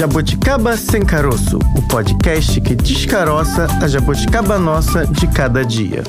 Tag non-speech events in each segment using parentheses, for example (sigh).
Jabuticaba Sem Caroço, o podcast que descaroça a jabuticaba nossa de cada dia.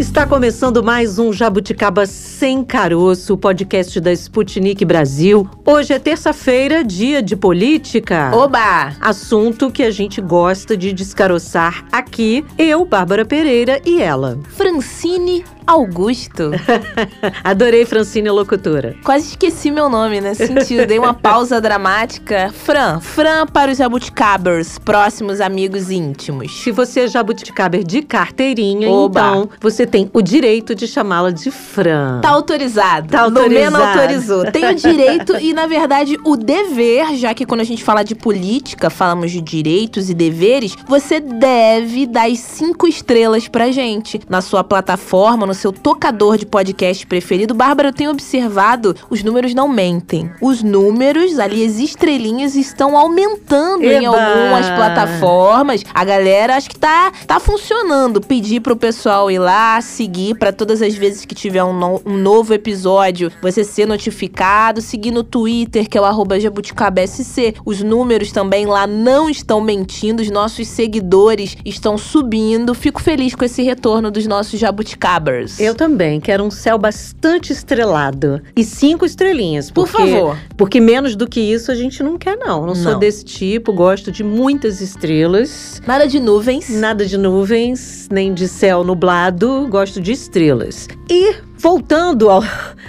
Está começando mais um Jabuticaba Sem Caroço, podcast da Sputnik Brasil. Hoje é terça-feira, dia de política. Oba! Assunto que a gente gosta de descaroçar aqui, eu, Bárbara Pereira e ela. Francine Augusto. (laughs) Adorei Francine locutora. Quase esqueci meu nome nesse sentido. Dei uma pausa dramática. Fran. Fran para os jabuticabers, próximos amigos íntimos. Se você é jabuticaber de carteirinha, Oba. então você tem o direito de chamá-la de Fran. Tá autorizado. Tá autorizado. autorizou. Tem o direito (laughs) e, na verdade, o dever, já que quando a gente fala de política, falamos de direitos e deveres, você deve dar as cinco estrelas pra gente. Na sua plataforma, no seu tocador de podcast preferido. Bárbara, eu tenho observado, os números não mentem. Os números, ali, as estrelinhas estão aumentando em Eba! algumas plataformas. A galera acho que tá, tá funcionando. Pedir pro pessoal ir lá, seguir pra todas as vezes que tiver um, no- um novo episódio, você ser notificado. Seguir no Twitter, que é o arroba jabuticabsc. Os números também lá não estão mentindo. Os nossos seguidores estão subindo. Fico feliz com esse retorno dos nossos jabuticabers. Eu também quero um céu bastante estrelado. E cinco estrelinhas. Por porque- favor. Porque menos do que isso a gente não quer, não. Não, sou Não. desse tipo, gosto de muitas estrelas. Nada de nuvens. Nada de nuvens, nem de céu nublado, gosto de estrelas. E voltando ao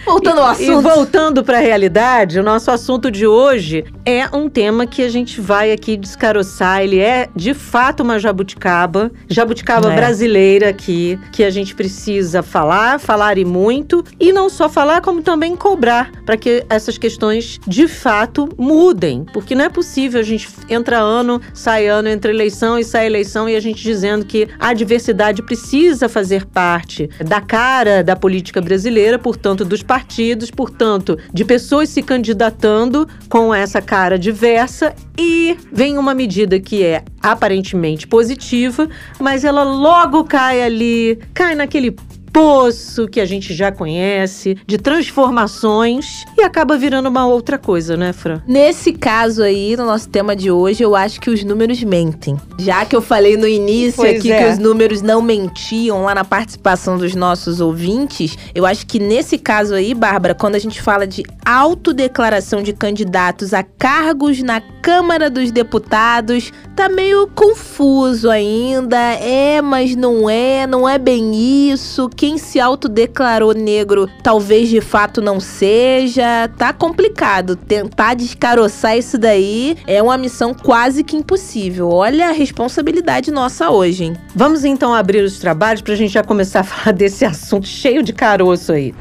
Voltando ao (laughs) e, assunto. E voltando para a realidade, o nosso assunto de hoje é um tema que a gente vai aqui descaroçar. Ele é de fato uma jabuticaba, jabuticaba É. brasileira aqui, que a gente precisa falar, falar e muito, e não só falar, como também cobrar, para que essas questões de fato mudem. Porque não é possível a gente entra ano, sai ano, entra eleição e sai eleição, e a gente dizendo que a diversidade precisa fazer parte da cara da política brasileira, portanto, dos partidos, portanto, de pessoas se candidatando com essa cara diversa e vem uma medida que é aparentemente positiva, mas ela logo cai ali, cai naquele poço que a gente já conhece, de transformações e acaba virando uma outra coisa, né, Fran? Nesse caso aí, no nosso tema de hoje, eu acho que os números mentem. Já que eu falei no início Pois aqui é. que os números não mentiam lá na participação dos nossos ouvintes, eu acho que nesse caso aí, Bárbara, quando a gente fala de autodeclaração de candidatos a cargos na Câmara dos Deputados, tá meio confuso ainda. É, mas não é, não é bem isso. Quem se autodeclarou negro talvez de fato não seja. Tá complicado. Tentar descaroçar isso daí é uma missão quase que impossível. Olha a responsabilidade nossa hoje, hein? Vamos então abrir os trabalhos para a gente já começar a falar (laughs) desse assunto cheio de caroço aí.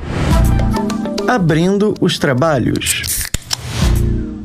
Abrindo os trabalhos.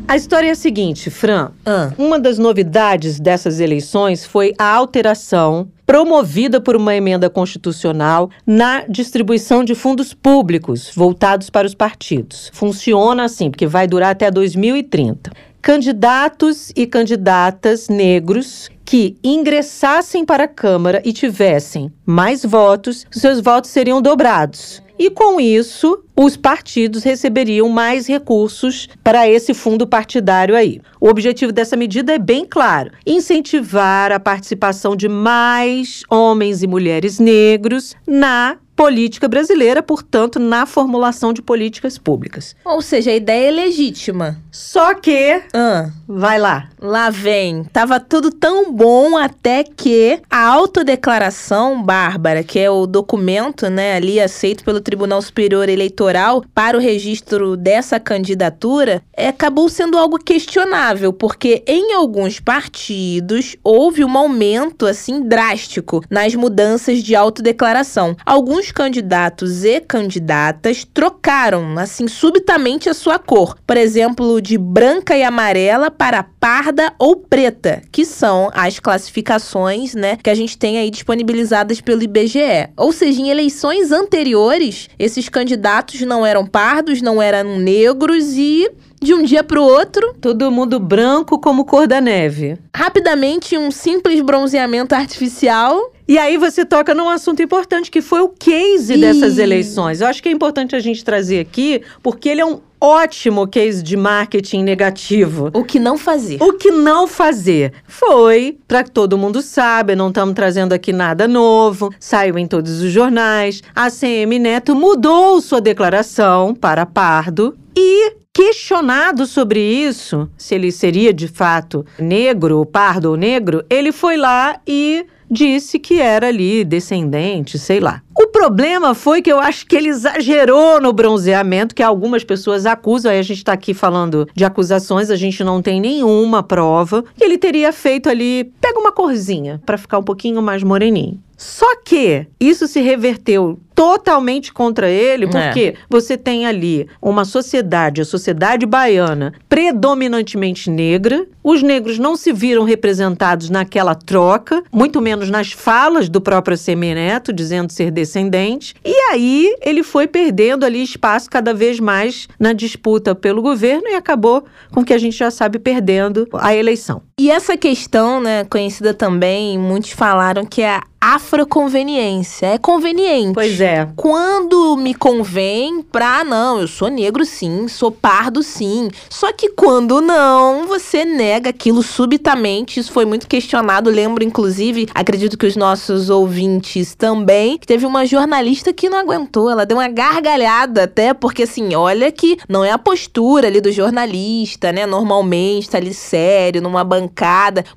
A história é a seguinte, Fran. Ah. Uma das novidades dessas eleições foi a alteração promovida por uma emenda constitucional na distribuição de fundos públicos voltados para os partidos. Funciona assim, porque vai durar até 2030. Candidatos e candidatas negros que ingressassem para a Câmara e tivessem mais votos, seus votos seriam dobrados. E com isso, os partidos receberiam mais recursos para esse fundo partidário aí. O objetivo dessa medida é bem claro: incentivar a participação de mais homens e mulheres negros na política brasileira, portanto, na formulação de políticas públicas. Ou seja, a ideia é legítima. Só que, Ah. vai lá, Lá vem. Tava tudo tão bom até que a autodeclaração, Bárbara, que é o documento, né, ali aceito pelo Tribunal Superior Eleitoral para o registro dessa candidatura, é, acabou sendo algo questionável, porque em alguns partidos houve um aumento assim drástico nas mudanças de autodeclaração. Alguns candidatos e candidatas trocaram assim subitamente a sua cor, por exemplo, de branca e amarela para parda ou preta, que são as classificações, né, que a gente tem aí disponibilizadas pelo IBGE. Ou seja, em eleições anteriores, esses candidatos não eram pardos, não eram negros e de um dia para o outro, todo mundo branco como cor da neve. rapidamente um simples bronzeamento artificial E aí você toca num assunto importante que foi o case dessas eleições. Eu acho que é importante a gente trazer aqui, porque ele é um ótimo case de marketing negativo. O que não fazer? O que não fazer foi, para que todo mundo saiba, não estamos trazendo aqui nada novo, saiu em todos os jornais. A CM Neto mudou sua declaração para Pardo e questionado sobre isso, se ele seria de fato negro, pardo ou negro, ele foi lá e disse que era ali descendente, sei lá. O problema foi que eu acho que ele exagerou no bronzeamento, que algumas pessoas acusam, aí a gente está aqui falando de acusações, a gente não tem nenhuma prova, que ele teria feito ali, pega uma corzinha para ficar um pouquinho mais moreninho. Só que isso se reverteu totalmente contra ele, É. porque você tem ali uma sociedade, a sociedade baiana, predominantemente negra. Os negros não se viram representados naquela troca, muito menos nas falas do próprio Semineto, dizendo ser descendente. E aí ele foi perdendo ali espaço cada vez mais na disputa pelo governo e acabou com que a gente já sabe perdendo a eleição. E essa questão, né, conhecida também, muitos falaram que é a afroconveniência. É conveniente. Pois é. Quando me convém pra não, eu sou negro sim, sou pardo sim. Só que quando não, você nega aquilo subitamente. Isso foi muito questionado. Lembro, inclusive, acredito que os nossos ouvintes também, que teve uma jornalista que não aguentou. Ela deu uma gargalhada até, porque assim, olha que não é a postura ali do jornalista, né? Normalmente tá ali sério, numa bancada.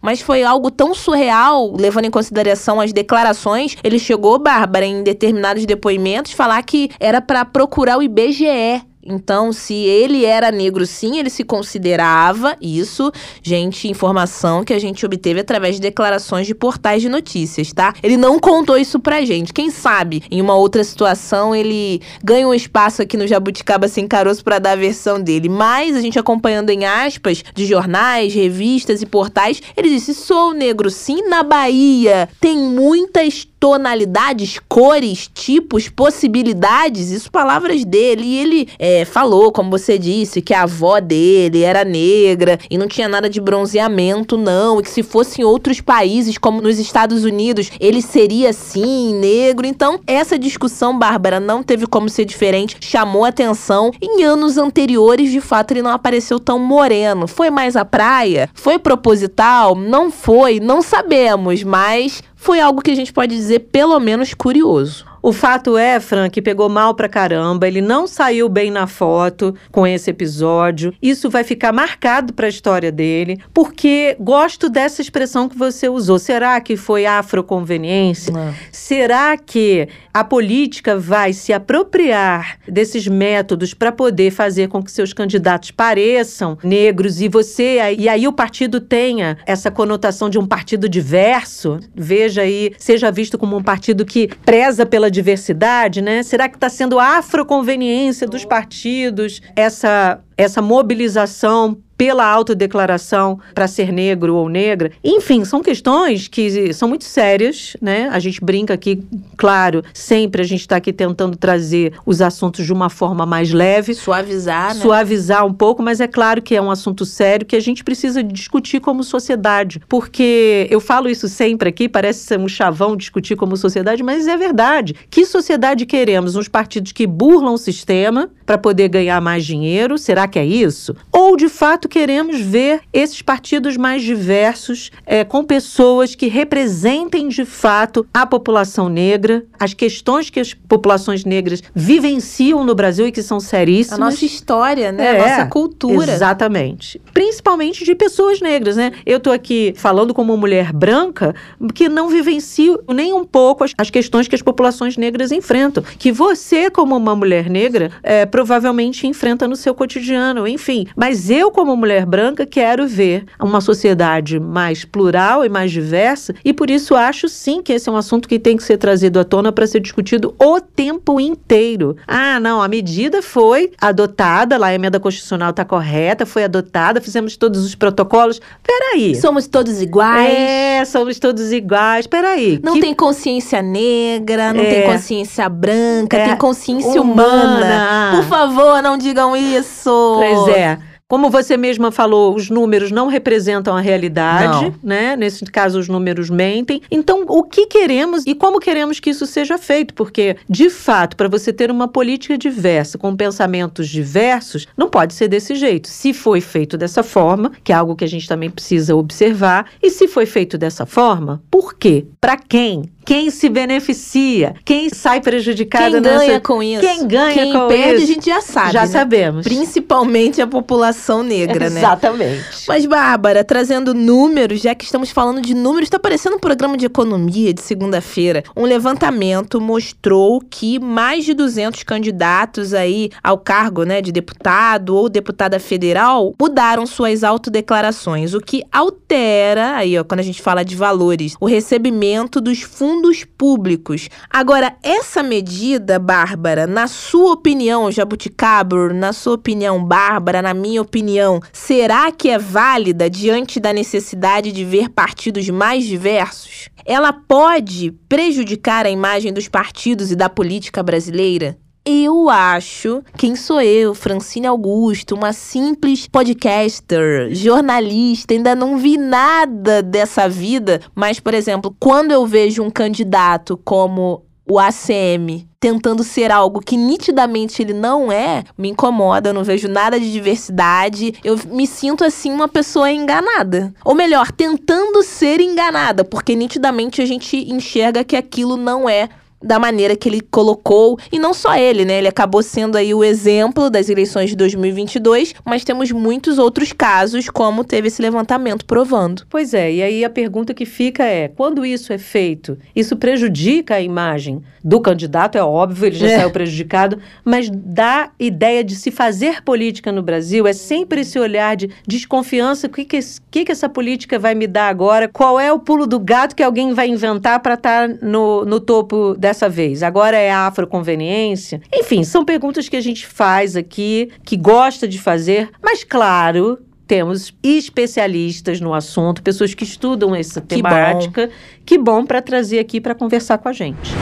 Mas foi algo tão surreal, levando em consideração as declarações. Ele chegou, Bárbara, em determinados depoimentos, falar que era pra procurar o IBGE. Então, se ele era negro, sim, ele se considerava isso. Gente, informação que a gente obteve através de declarações de portais de notícias, tá? Ele não contou isso pra gente. Quem sabe, em uma outra situação, ele ganha um espaço aqui no Jabuticaba Sem Caroço pra dar a versão dele. Mas, a gente acompanhando em aspas de jornais, revistas e portais, ele disse: sou negro, sim, na Bahia. Tem muitas tonalidades, cores, tipos, possibilidades, isso palavras dele. E ele é, falou, como você disse, que a avó dele era negra e não tinha nada de bronzeamento, não. E que se fosse em outros países, como nos Estados Unidos, ele seria sim negro. Então, essa discussão, Bárbara, não teve como ser diferente, chamou atenção. Em anos anteriores, de fato, ele não apareceu tão moreno. Foi mais a praia? Foi proposital? Não foi? Não sabemos, mas foi algo que a gente pode dizer pelo menos curioso. O fato é, Fran, que pegou mal pra caramba, ele não saiu bem na foto com esse episódio. Isso vai ficar marcado pra história dele, porque gosto dessa expressão que você usou. Será que foi afroconveniência? Será que a política vai se apropriar desses métodos para poder fazer com que seus candidatos pareçam negros e você e aí o partido tenha essa conotação de um partido diverso? Veja aí, seja visto como um partido que preza pela diversidade, né? Será que está sendo a afroconveniência dos partidos essa essa mobilização pela autodeclaração para ser negro ou negra. Enfim, são questões que são muito sérias, né? A gente brinca aqui, claro, sempre a gente está aqui tentando trazer os assuntos de uma forma mais leve, Suavizar, né? suavizar um pouco, mas é claro que é um assunto sério que a gente precisa discutir como sociedade. Porque eu falo isso sempre aqui, parece ser um chavão discutir como sociedade, mas é verdade. Que sociedade queremos? Uns partidos que burlam o sistema para poder ganhar mais dinheiro? Será que é isso? Ou, de fato, queremos ver esses partidos mais diversos, é, com pessoas que representem de fato a população negra, as questões que as populações negras vivenciam no Brasil e que são A seríssimas. nossa história, né? É, a nossa cultura. Exatamente. Principalmente de pessoas negras, né? Eu tô aqui falando como mulher branca que não vivencio nem um pouco as, as questões que as populações negras enfrentam. Que você, como uma mulher negra, é, provavelmente enfrenta no seu cotidiano, enfim. Mas eu, como mulher branca, quero ver uma sociedade mais plural e mais diversa, e por isso acho sim que esse é um assunto que tem que ser trazido à tona para ser discutido o tempo inteiro. Ah, não, a medida foi adotada, lá a emenda constitucional está correta, foi adotada, fizemos todos os protocolos. Peraí. Somos todos iguais. É, somos todos iguais. Peraí. Não que- tem consciência negra, não É. tem consciência branca, É. tem consciência Humana. humana. Por favor, não digam isso. Pois é. Como você mesma falou, os números não representam a realidade, Não. né? Nesse caso, os números mentem. Então, o que queremos e como queremos que isso seja feito? Porque, de fato, para você ter uma política diversa, com pensamentos diversos, não pode ser desse jeito. Se foi feito dessa forma, que é algo que a gente também precisa observar, e se foi feito dessa forma, por quê? Para quem? Quem se beneficia? Quem sai prejudicado Quem nessa... ganha com isso? Quem ganha Quem com perde, isso? a gente já sabe. Já né? sabemos. Principalmente a população negra, né? Exatamente. Mas, Bárbara, trazendo números, já que estamos falando de números, está parecendo um programa de economia de segunda-feira. Um levantamento mostrou que mais de 200 candidatos aí ao cargo né, de deputado ou deputada federal mudaram suas autodeclarações, o que altera, aí ó, quando a gente fala de valores, o recebimento dos fundos públicos. Agora, essa medida, Bárbara, na sua opinião, Jabuticabro, na sua opinião, Bárbara, na minha opinião, será que é válida diante da necessidade de ver partidos mais diversos? Ela pode prejudicar a imagem dos partidos e da política brasileira? Eu acho, quem sou eu, Francine Augusto, uma simples podcaster, jornalista, ainda não vi nada dessa vida, mas, por exemplo, quando eu vejo um candidato como o ACM tentando ser algo que nitidamente ele não é, me incomoda, eu não vejo nada de diversidade, eu me sinto assim uma pessoa enganada. Ou melhor, tentando ser enganada, porque nitidamente a gente enxerga que aquilo não é da maneira que ele colocou, e não só ele, né? Ele acabou sendo aí o exemplo das eleições de 2022, mas temos muitos outros casos, como teve esse levantamento provando. Pois é, e aí a pergunta que fica é: quando isso é feito, isso prejudica a imagem do candidato? É óbvio, ele já É. saiu prejudicado, mas dá ideia de se fazer política no Brasil é sempre esse olhar de desconfiança: o que, que, que, que essa política vai me dar agora? Qual é o pulo do gato que alguém vai inventar para estar no, no topo dessa vez? Agora é a afroconveniência? Enfim, são perguntas que a gente faz aqui, que gosta de fazer, mas claro. Temos especialistas no assunto, pessoas que estudam essa Que bom. temática. Que bom para trazer aqui para conversar com a gente.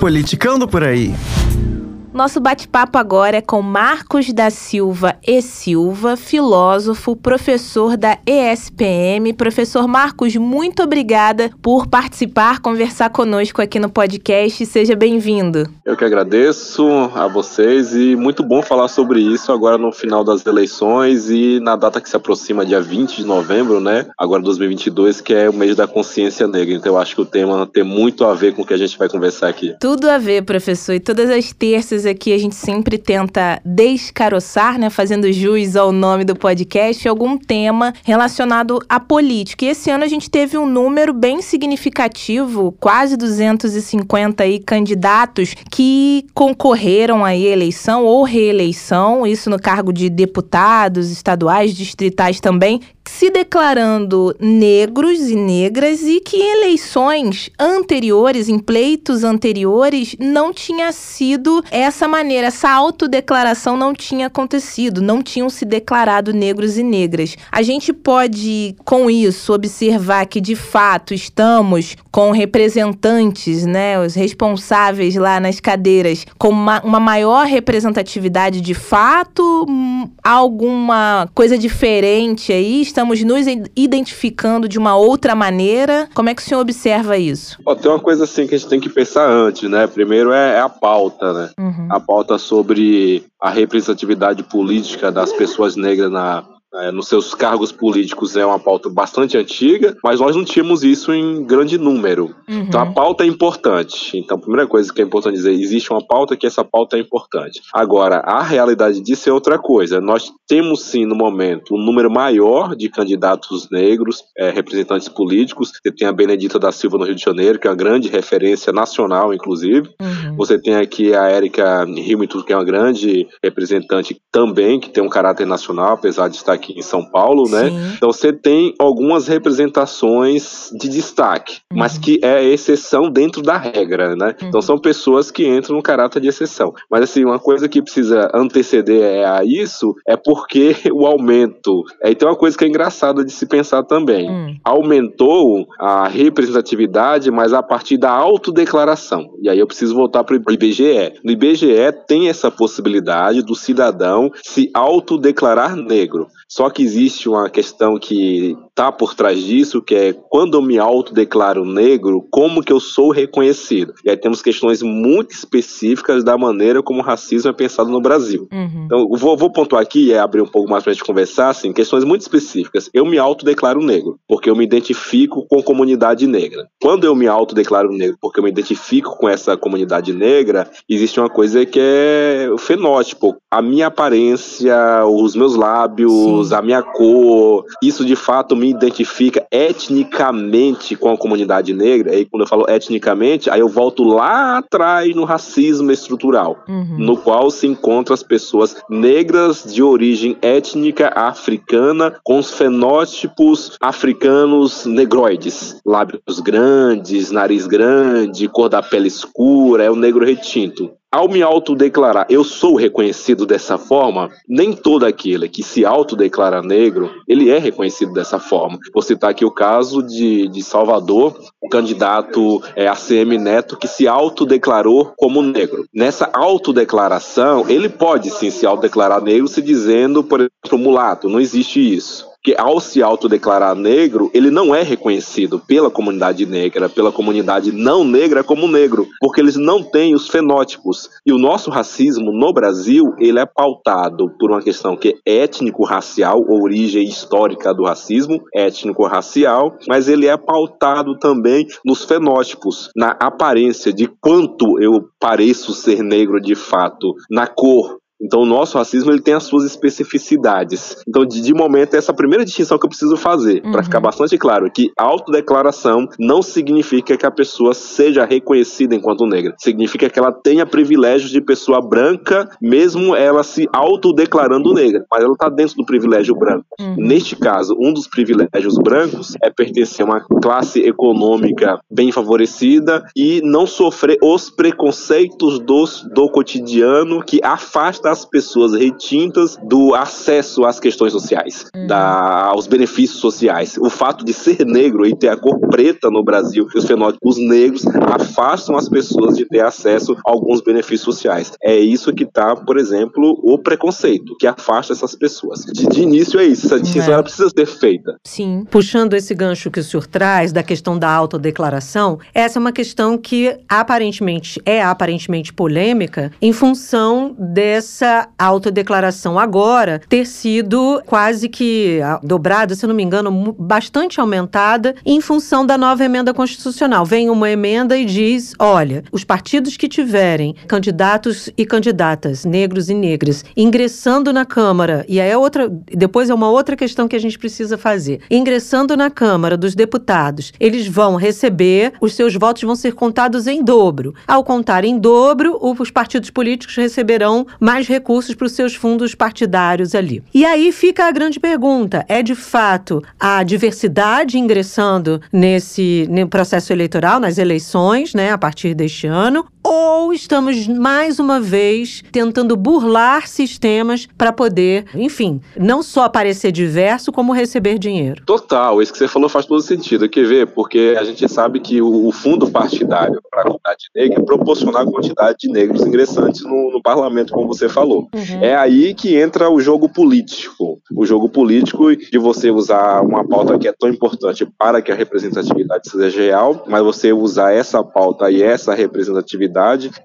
Politicando por aí. Nosso bate-papo agora é com Marcos da Silva e Silva, filósofo, professor da ESPM. Professor Marcos, muito obrigada por participar, conversar conosco aqui no podcast. Seja bem-vindo. Eu que agradeço a vocês e muito bom falar sobre isso agora no final das eleições e na data que se aproxima, dia 20 de novembro, né? Agora 2022, que é o mês da consciência negra. Então eu acho que o tema tem muito a ver com o que a gente vai conversar aqui. Tudo a ver, professor. E todas as terças aqui a gente sempre tenta descaroçar, né, fazendo jus ao nome do podcast, algum tema relacionado à política. E esse ano a gente teve um número bem significativo, quase 250 aí candidatos que concorreram à eleição ou reeleição, isso no cargo de deputados estaduais, distritais também, se declarando negros e negras e que em eleições anteriores, em pleitos anteriores, não tinha sido essa maneira, essa autodeclaração não tinha acontecido, não tinham se declarado negros e negras. A gente pode, com isso, observar que de fato estamos com representantes, né, os responsáveis lá nas cadeiras, com uma, uma maior representatividade de fato, Hum, alguma coisa diferente aí? Estamos nos identificando de uma outra maneira? Como é que o senhor observa isso? Ó, tem uma coisa assim que a gente tem que pensar antes, né? Primeiro é, é a pauta, né? Uhum. A pauta sobre a representatividade política das pessoas negras na, eh, nos seus cargos políticos é uma pauta bastante antiga, mas nós não tínhamos isso em grande número. Uhum. Então a pauta é importante. Então, a primeira coisa que é importante dizer, existe uma pauta que essa pauta é importante. Agora, a realidade disso é outra coisa. Nós temos sim no momento um número maior de candidatos negros, eh, representantes políticos. Você tem a Benedita da Silva no Rio de Janeiro, que é uma grande referência nacional, inclusive. Uhum. Você tem aqui a Érica Hamilton, que é uma grande representante também, que tem um caráter nacional, apesar de estar aqui em São Paulo, né? Sim. Então você tem algumas representações de destaque, Uhum. mas que é exceção dentro da regra, né? Uhum. Então são pessoas que entram no caráter de exceção. Mas assim, uma coisa que precisa anteceder a isso é porque (laughs) o aumento. Aí tem uma coisa que é engraçada de se pensar também. Hum. Aumentou a representatividade, mas a partir da autodeclaração. E aí eu preciso voltar para o IBGE. No IBGE tem essa possibilidade do cidadão se autodeclarar negro. Só que existe uma questão que está por trás disso, que é quando eu me autodeclaro negro, como que eu sou reconhecido? E aí temos questões muito específicas da maneira como o racismo é pensado no Brasil. Uhum. Então, vou, vou pontuar aqui e abrir um pouco mais pra gente conversar, assim, questões muito específicas. Eu me autodeclaro negro, porque eu me identifico com a comunidade negra. Quando eu me autodeclaro negro, porque eu me identifico com essa comunidade negra, existe uma coisa que é o fenótipo. A minha aparência, os meus lábios, Sim. a minha cor, isso de fato me identifica etnicamente com a comunidade negra. E quando eu falo etnicamente, aí eu volto lá atrás no racismo estrutural Uhum. no qual se encontram as pessoas negras de origem étnica africana com os fenótipos africanos negroides, lábios grandes, nariz grande, cor da pele escura, é o negro retinto. Ao me autodeclarar, eu sou reconhecido dessa forma, nem todo aquele que se autodeclara negro, ele é reconhecido dessa forma. Vou citar aqui o caso de, de Salvador, o candidato é, ACM Neto, que se autodeclarou como negro. Nessa autodeclaração, ele pode sim se autodeclarar negro se dizendo, por exemplo, mulato, não existe isso que ao se autodeclarar negro, ele não é reconhecido pela comunidade negra, pela comunidade não negra como negro, porque eles não têm os fenótipos. E o nosso racismo no Brasil, ele é pautado por uma questão que é étnico-racial, origem histórica do racismo, étnico-racial, mas ele é pautado também nos fenótipos, na aparência de quanto eu pareço ser negro de fato, na cor, então, o nosso racismo ele tem as suas especificidades. Então, de, de momento, essa é a primeira distinção que eu preciso fazer, Uhum. para ficar bastante claro que autodeclaração não significa que a pessoa seja reconhecida enquanto negra. Significa que ela tenha privilégios de pessoa branca, mesmo ela se autodeclarando negra. Mas ela está dentro do privilégio branco. Uhum. Neste caso, um dos privilégios brancos é pertencer a uma classe econômica bem favorecida e não sofrer os preconceitos dos, do cotidiano que afasta as pessoas retintas do acesso às questões sociais, Uhum. da, aos benefícios sociais. O fato de ser negro e ter a cor preta no Brasil os fenótipos negros afastam as pessoas de ter acesso a alguns benefícios sociais. É isso que está, por exemplo, o preconceito, que afasta essas pessoas. De, de início é isso, essa distinção É. precisa ser feita. Sim. Puxando esse gancho que o senhor traz da questão da autodeclaração, essa é uma questão que aparentemente é aparentemente polêmica em função dessa autodeclaração agora ter sido quase que ah, dobrada, se não me engano, bastante aumentada em função da nova emenda constitucional. Vem uma emenda e diz: olha, os partidos que tiverem candidatos e candidatas negros e negras ingressando na Câmara, e aí é outra, depois é uma outra questão que a gente precisa fazer. Ingressando na Câmara dos Deputados, eles vão receber, os seus votos vão ser contados em dobro. Ao contar em dobro, os partidos políticos receberão mais recursos para os seus fundos partidários ali. E aí fica a grande pergunta: é de fato a diversidade ingressando nesse, processo eleitoral, nas eleições, né, a partir deste ano? Ou estamos mais uma vez tentando burlar sistemas para poder, enfim, não só parecer diverso, como receber dinheiro? Total, isso que você falou faz todo sentido. Quer ver? Porque a gente sabe que o, fundo partidário para a comunidade negra é proporcionar a quantidade de negros ingressantes no, no parlamento, como você falou. É aí que entra o jogo político. O jogo político de você usar uma pauta que é tão importante para que a representatividade seja real, mas você usar essa pauta e essa representatividade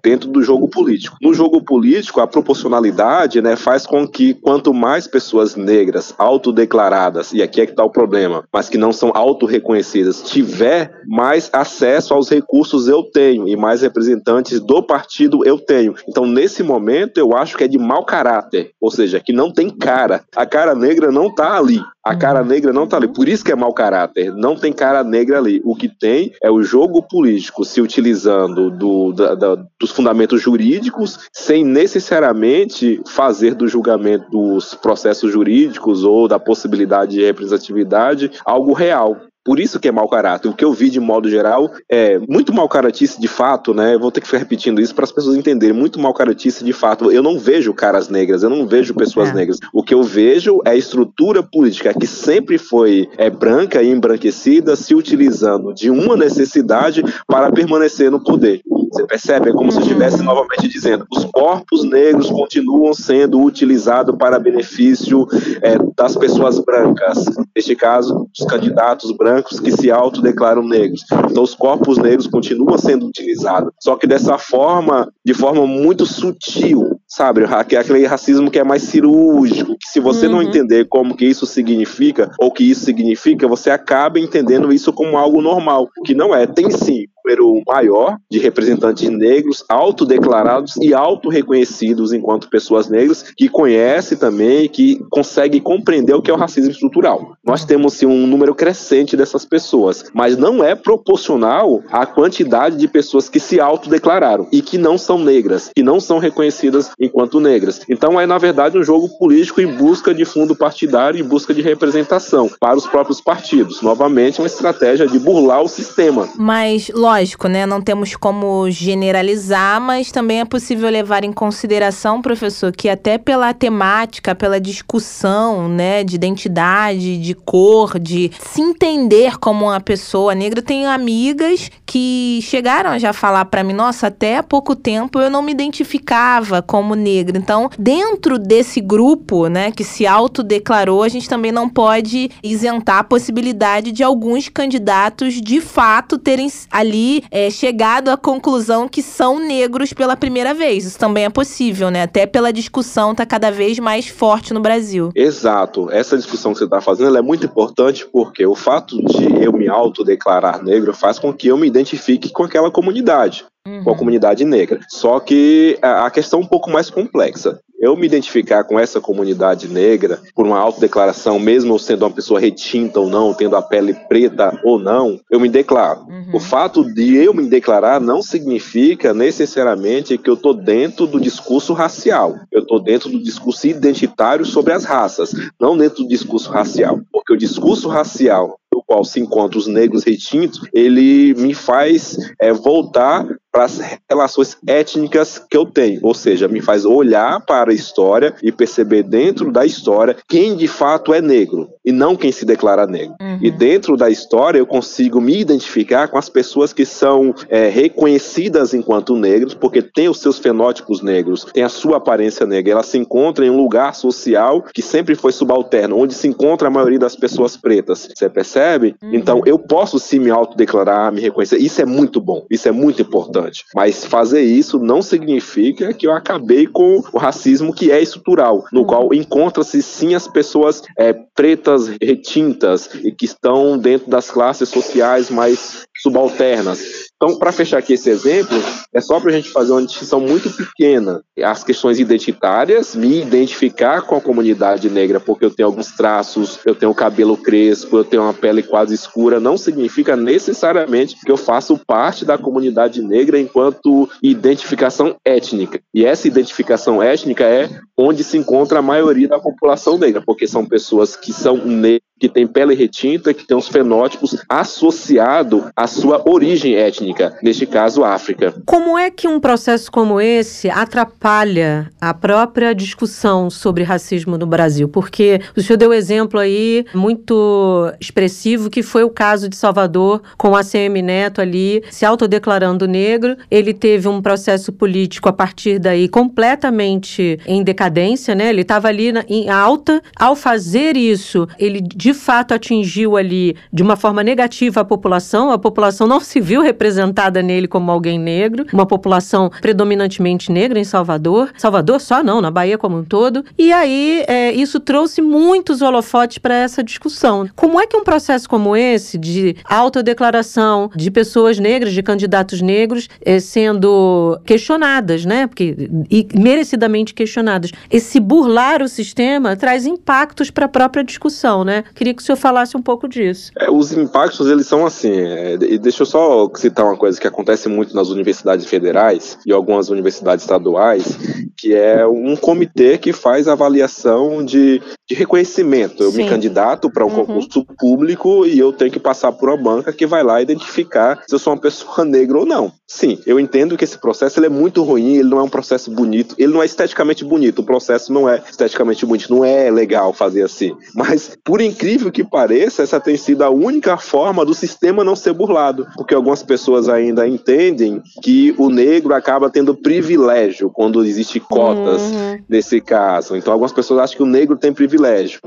dentro do jogo político. No jogo político, a proporcionalidade né, faz com que quanto mais pessoas negras autodeclaradas, e aqui é que está o problema, mas que não são autorreconhecidas, tiver mais acesso aos recursos eu tenho e mais representantes do partido eu tenho. Então, nesse momento, eu acho que é de mau caráter, ou seja, que não tem cara. A cara negra não está ali. A cara negra não tá ali. Por isso que é mau caráter. Não tem cara negra ali. O que tem é o jogo político se utilizando do, da, da, dos fundamentos jurídicos sem necessariamente fazer do julgamento dos processos jurídicos ou da possibilidade de representatividade algo real. Por isso que é mau caráter. O que eu vi de modo geral é muito mau caratice de fato, né? Eu vou ter que ficar repetindo isso para as pessoas entenderem. Muito mau caratice de fato. Eu não vejo caras negras, eu não vejo pessoas é. negras. O que eu vejo é a estrutura política que sempre foi é, branca e embranquecida, se utilizando de uma necessidade para permanecer no poder. Você percebe? É como se eu estivesse novamente dizendo: os corpos negros continuam sendo utilizados para benefício é, das pessoas brancas. Neste caso, os candidatos brancos que se autodeclaram negros. Então, os corpos negros continuam sendo utilizados. Só que dessa forma, de forma muito sutil, sabe? É aquele racismo que é mais cirúrgico, que se você uhum. não entender como que isso significa, ou que isso significa, você acaba entendendo isso como algo normal, que não é. Tem sim número maior de representantes negros autodeclarados e auto-reconhecidos enquanto pessoas negras, que conhece também, que consegue compreender o que é o racismo estrutural. Nós temos sim um número crescente dessas pessoas, mas não é proporcional à quantidade de pessoas que se autodeclararam e que não são negras, que não são reconhecidas enquanto negras. Então é na verdade um jogo político em busca de fundo partidário, em busca de representação para os próprios partidos. Novamente uma estratégia de burlar o sistema. Mas lógico lógico, né? Não temos como generalizar, mas também é possível levar em consideração, professor, que até pela temática, pela discussão, né, de identidade, de cor, de se entender como uma pessoa negra, tenho amigas que chegaram a já falar para mim, nossa, até há pouco tempo eu não me identificava como negra. Então, dentro desse grupo, né, que se autodeclarou, a gente também não pode isentar a possibilidade de alguns candidatos de fato terem ali é, chegado à conclusão que são negros pela primeira vez. Isso também é possível, né? Até pela discussão tá cada vez mais forte no Brasil. Exato. Essa discussão que você está fazendo é muito importante porque o fato de eu me autodeclarar negro faz com que eu me identifique com aquela comunidade. Uhum. Com a comunidade negra. Só que a questão é um pouco mais complexa eu me identificar com essa comunidade negra por uma autodeclaração, mesmo sendo uma pessoa retinta ou não, tendo a pele preta ou não, eu me declaro. Uhum. O fato de eu me declarar não significa necessariamente que eu estou dentro do discurso racial. Eu estou dentro do discurso identitário sobre as raças, não dentro do discurso racial. Porque o discurso racial no qual se encontram os negros retintos, ele me faz é, voltar para as relações étnicas que eu tenho, ou seja, me faz olhar para a história e perceber dentro da história quem de fato é negro e não quem se declara negro. Uhum. E dentro da história eu consigo me identificar com as pessoas que são é, reconhecidas enquanto negros, porque têm os seus fenótipos negros, têm a sua aparência negra, ela se encontra em um lugar social que sempre foi subalterno, onde se encontra a maioria das pessoas pretas. Você percebe? Uhum. Então eu posso sim me autodeclarar, me reconhecer. Isso é muito bom, isso é muito importante importante. Mas fazer isso não significa que eu acabei com o racismo que é estrutural, no uhum. qual encontra-se sim as pessoas é, pretas retintas e que estão dentro das classes sociais mais subalternas. Então, para fechar aqui esse exemplo, é só para a gente fazer uma distinção muito pequena. As questões identitárias, me identificar com a comunidade negra porque eu tenho alguns traços, eu tenho cabelo crespo, eu tenho uma pele quase escura, não significa necessariamente que eu faço parte da comunidade negra enquanto identificação étnica. E essa identificação étnica é onde se encontra a maioria da população negra, porque são pessoas que são negras que tem pele retinta, que tem os fenótipos associados à sua origem étnica, neste caso África. Como é que um processo como esse atrapalha a própria discussão sobre racismo no Brasil? Porque o senhor deu exemplo aí muito expressivo que foi o caso de Salvador com a CM Neto ali se autodeclarando negro. Ele teve um processo político a partir daí completamente em decadência, né? Ele estava ali na, em alta. Ao fazer isso, ele de fato atingiu ali de uma forma negativa a população, a população não se viu representada nele como alguém negro, uma população predominantemente negra em Salvador, Salvador só não, na Bahia como um todo, e aí é, isso trouxe muitos holofotes para essa discussão. Como é que um processo como esse, de autodeclaração de pessoas negras, de candidatos negros, é, sendo questionadas, né, porque, e merecidamente questionadas, esse burlar o sistema traz impactos para a própria discussão, né? Queria que o senhor falasse um pouco disso. É, os impactos, eles são assim, é, e deixa eu só citar uma coisa que acontece muito nas universidades federais e algumas universidades estaduais, que é um comitê que faz avaliação de, de reconhecimento. Eu Sim. me candidato para um uhum. concurso público e eu tenho que passar por uma banca que vai lá identificar se eu sou uma pessoa (laughs) negra ou não. Sim, eu entendo que esse processo ele é muito ruim, ele não é um processo bonito, ele não é esteticamente bonito, o processo não é esteticamente bonito, não é legal fazer assim. Mas, por incrível que pareça, essa tem sido a única forma do sistema não ser burlado, porque algumas pessoas ainda entendem que o negro acaba tendo privilégio quando existe cotas uhum. nesse caso. Então, algumas pessoas acham que o negro tem privilégio.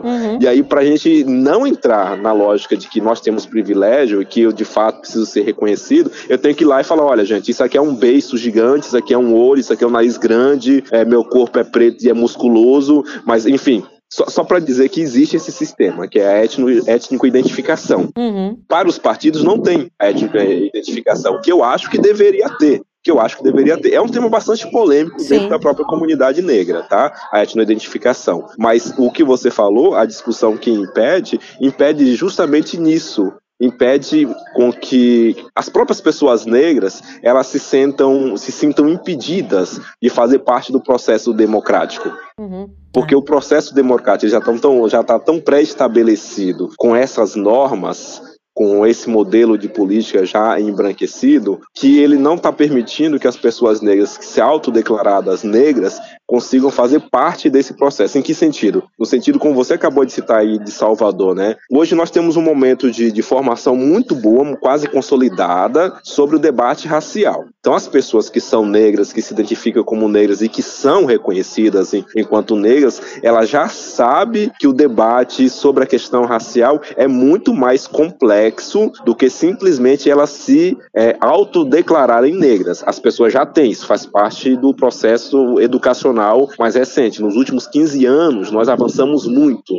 Uhum. E aí, para a gente não entrar na lógica de que nós temos privilégio e que eu de fato preciso ser reconhecido, eu tenho que ir lá e falar: olha, gente, isso aqui é um beiço gigante, isso aqui é um olho, isso aqui é um nariz grande, é, meu corpo é preto e é musculoso, mas enfim, só, só para dizer que existe esse sistema, que é a étnico-identificação. Uhum. Para os partidos não tem a étnico-identificação, que eu acho que deveria ter que eu acho que deveria ter. É um tema bastante polêmico Sim. dentro da própria comunidade negra, tá? A etnoidentificação. Mas o que você falou, a discussão que impede, impede justamente nisso impede com que as próprias pessoas negras elas se sentam se sintam impedidas de fazer parte do processo democrático uhum. porque o processo democrático já está tão já tá tão pré-estabelecido com essas normas com esse modelo de política já embranquecido, que ele não está permitindo que as pessoas negras que se autodeclaradas negras consigam fazer parte desse processo. Em que sentido? No sentido como você acabou de citar aí de Salvador, né? Hoje nós temos um momento de, de formação muito boa, quase consolidada, sobre o debate racial. Então as pessoas que são negras, que se identificam como negras e que são reconhecidas enquanto negras, ela já sabe que o debate sobre a questão racial é muito mais complexo do que simplesmente elas se é, autodeclararem negras. As pessoas já têm, isso faz parte do processo educacional mais recente. Nos últimos 15 anos, nós avançamos muito,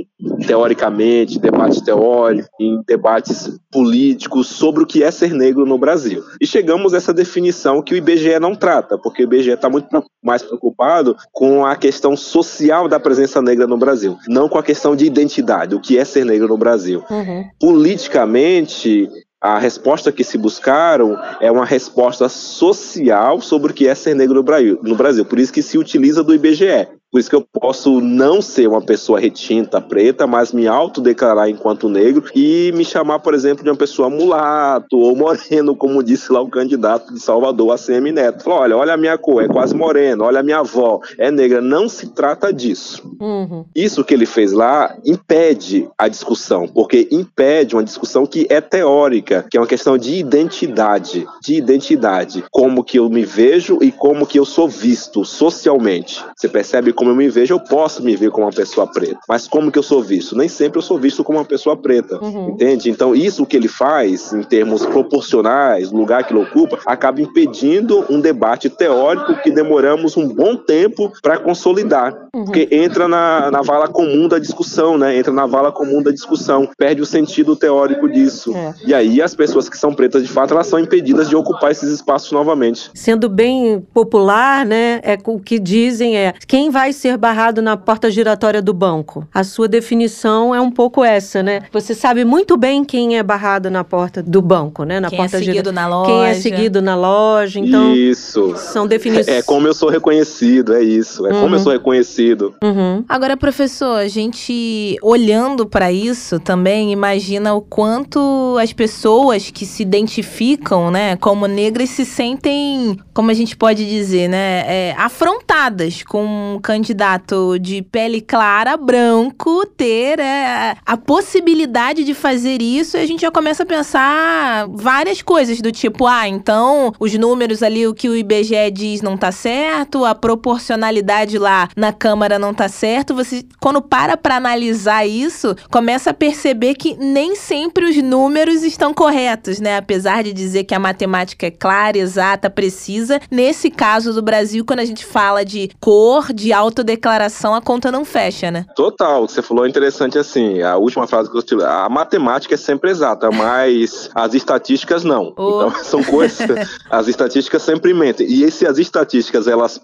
teoricamente, debate teórico, em debates políticos sobre o que é ser negro no Brasil. E chegamos a essa definição que o IBGE não trata, porque o IBGE está muito mais preocupado com a questão social da presença negra no Brasil, não com a questão de identidade, o que é ser negro no Brasil. Uhum. Politicamente, a resposta que se buscaram é uma resposta social sobre o que é ser negro no Brasil. Por isso que se utiliza do IBGE. Por isso que eu posso não ser uma pessoa retinta, preta, mas me autodeclarar enquanto negro e me chamar, por exemplo, de uma pessoa mulato ou moreno, como disse lá o candidato de Salvador, ACM Neto. Falou, olha, olha a minha cor, é quase moreno, olha a minha avó, é negra. Não se trata disso. Uhum. Isso que ele fez lá impede a discussão, porque impede uma discussão que é teórica, que é uma questão de identidade, de identidade, como que eu me vejo e como que eu sou visto socialmente. Você percebe como eu me vejo, eu posso me ver como uma pessoa preta. Mas como que eu sou visto? Nem sempre eu sou visto como uma pessoa preta. Uhum. Entende? Então, isso que ele faz, em termos proporcionais, lugar que ele ocupa, acaba impedindo um debate teórico que demoramos um bom tempo para consolidar. Uhum. Porque entra na, na vala comum da discussão, né? Entra na vala comum da discussão. Perde o sentido teórico disso. É. E aí, as pessoas que são pretas de fato, elas são impedidas de ocupar esses espaços novamente. Sendo bem popular, né? É o que dizem é quem vai vai ser barrado na porta giratória do banco? A sua definição é um pouco essa, né? Você sabe muito bem quem é barrado na porta do banco, né? Na quem é porta é seguido na loja. Quem é seguido na loja. Então, isso. São definições. É como eu sou reconhecido, é isso. É uhum. como eu uhum. sou reconhecido. Uhum. Agora, professor, a gente olhando para isso também imagina o quanto as pessoas que se identificam, né, como negras se sentem, como a gente pode dizer, né, é, afrontadas com um candidato de pele clara, branco, ter é, a possibilidade de fazer isso, e a gente já começa a pensar várias coisas do tipo, ah, então os números ali, o que o IBGE diz não tá certo, a proporcionalidade lá na Câmara não tá certo. Você, quando para para analisar isso, começa a perceber que nem sempre os números estão corretos, né? Apesar de dizer que a matemática é clara, exata, precisa, nesse caso do Brasil, quando a gente fala de cor, de autodeclaração a conta não fecha, né? Total, você falou interessante assim, a última frase que eu tive, a matemática é sempre exata, mas as estatísticas não. Oh. Então (laughs) são coisas, as estatísticas sempre mentem. E se as estatísticas elas,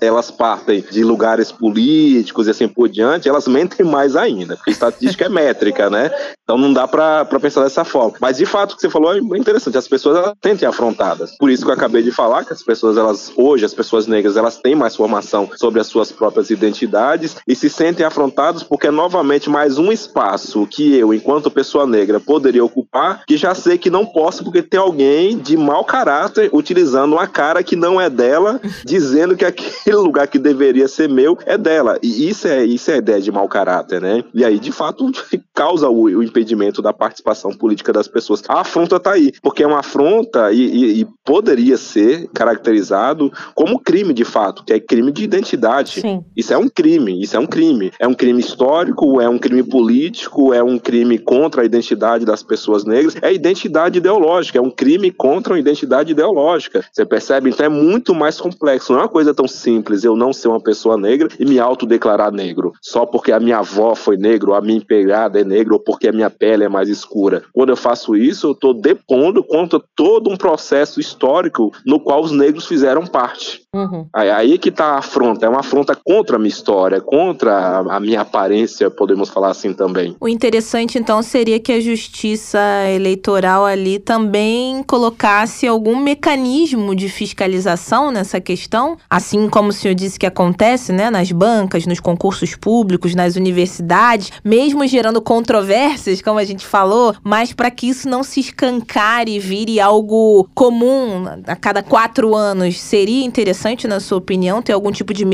elas partem de lugares políticos e assim por diante, elas mentem mais ainda, porque estatística é métrica, né? Então não dá para pensar dessa forma. Mas de fato o que você falou é interessante, as pessoas elas sentem afrontadas. Por isso que eu acabei de falar que as pessoas elas hoje as pessoas negras elas têm mais formação sobre as suas próprias identidades e se sentem afrontadas porque é novamente mais um espaço que eu, enquanto pessoa negra, poderia ocupar, que já sei que não posso porque tem alguém de mau caráter utilizando uma cara que não é dela, dizendo que aquele (laughs) lugar que deveria ser meu é dela. E isso é, isso é a ideia de mau caráter, né? E aí, de fato, (laughs) causa o, o impedimento da participação política das pessoas. A afronta tá aí, porque é uma afronta e, e, e poderia ser caracterizado como crime, de fato, que é crime de identidade. Sim. Isso é um crime, isso é um crime. É um crime histórico, é um crime político, é um crime contra a identidade das pessoas negras, é identidade ideológica, é um crime contra a identidade ideológica. Você percebe? Então é muito mais complexo. Não é uma coisa tão simples eu não ser uma pessoa negra e me autodeclarar negro, só porque a minha avó foi negro, ou a minha empregada é negra, ou porque a minha pele é mais escura. Quando eu faço isso, eu estou depondo contra todo um processo histórico no qual os negros fizeram parte. Uhum. Aí, aí que está a afronta, é uma afronta contra a minha história, contra a minha aparência, podemos falar assim também. O interessante então seria que a justiça eleitoral ali também colocasse algum mecanismo de fiscalização nessa questão, assim como o senhor disse que acontece, né, nas bancas, nos concursos públicos, nas universidades, mesmo gerando controvérsias, como a gente falou, mas para que isso não se escancare e vire algo comum a cada quatro anos, seria interessante na sua opinião, ter algum tipo de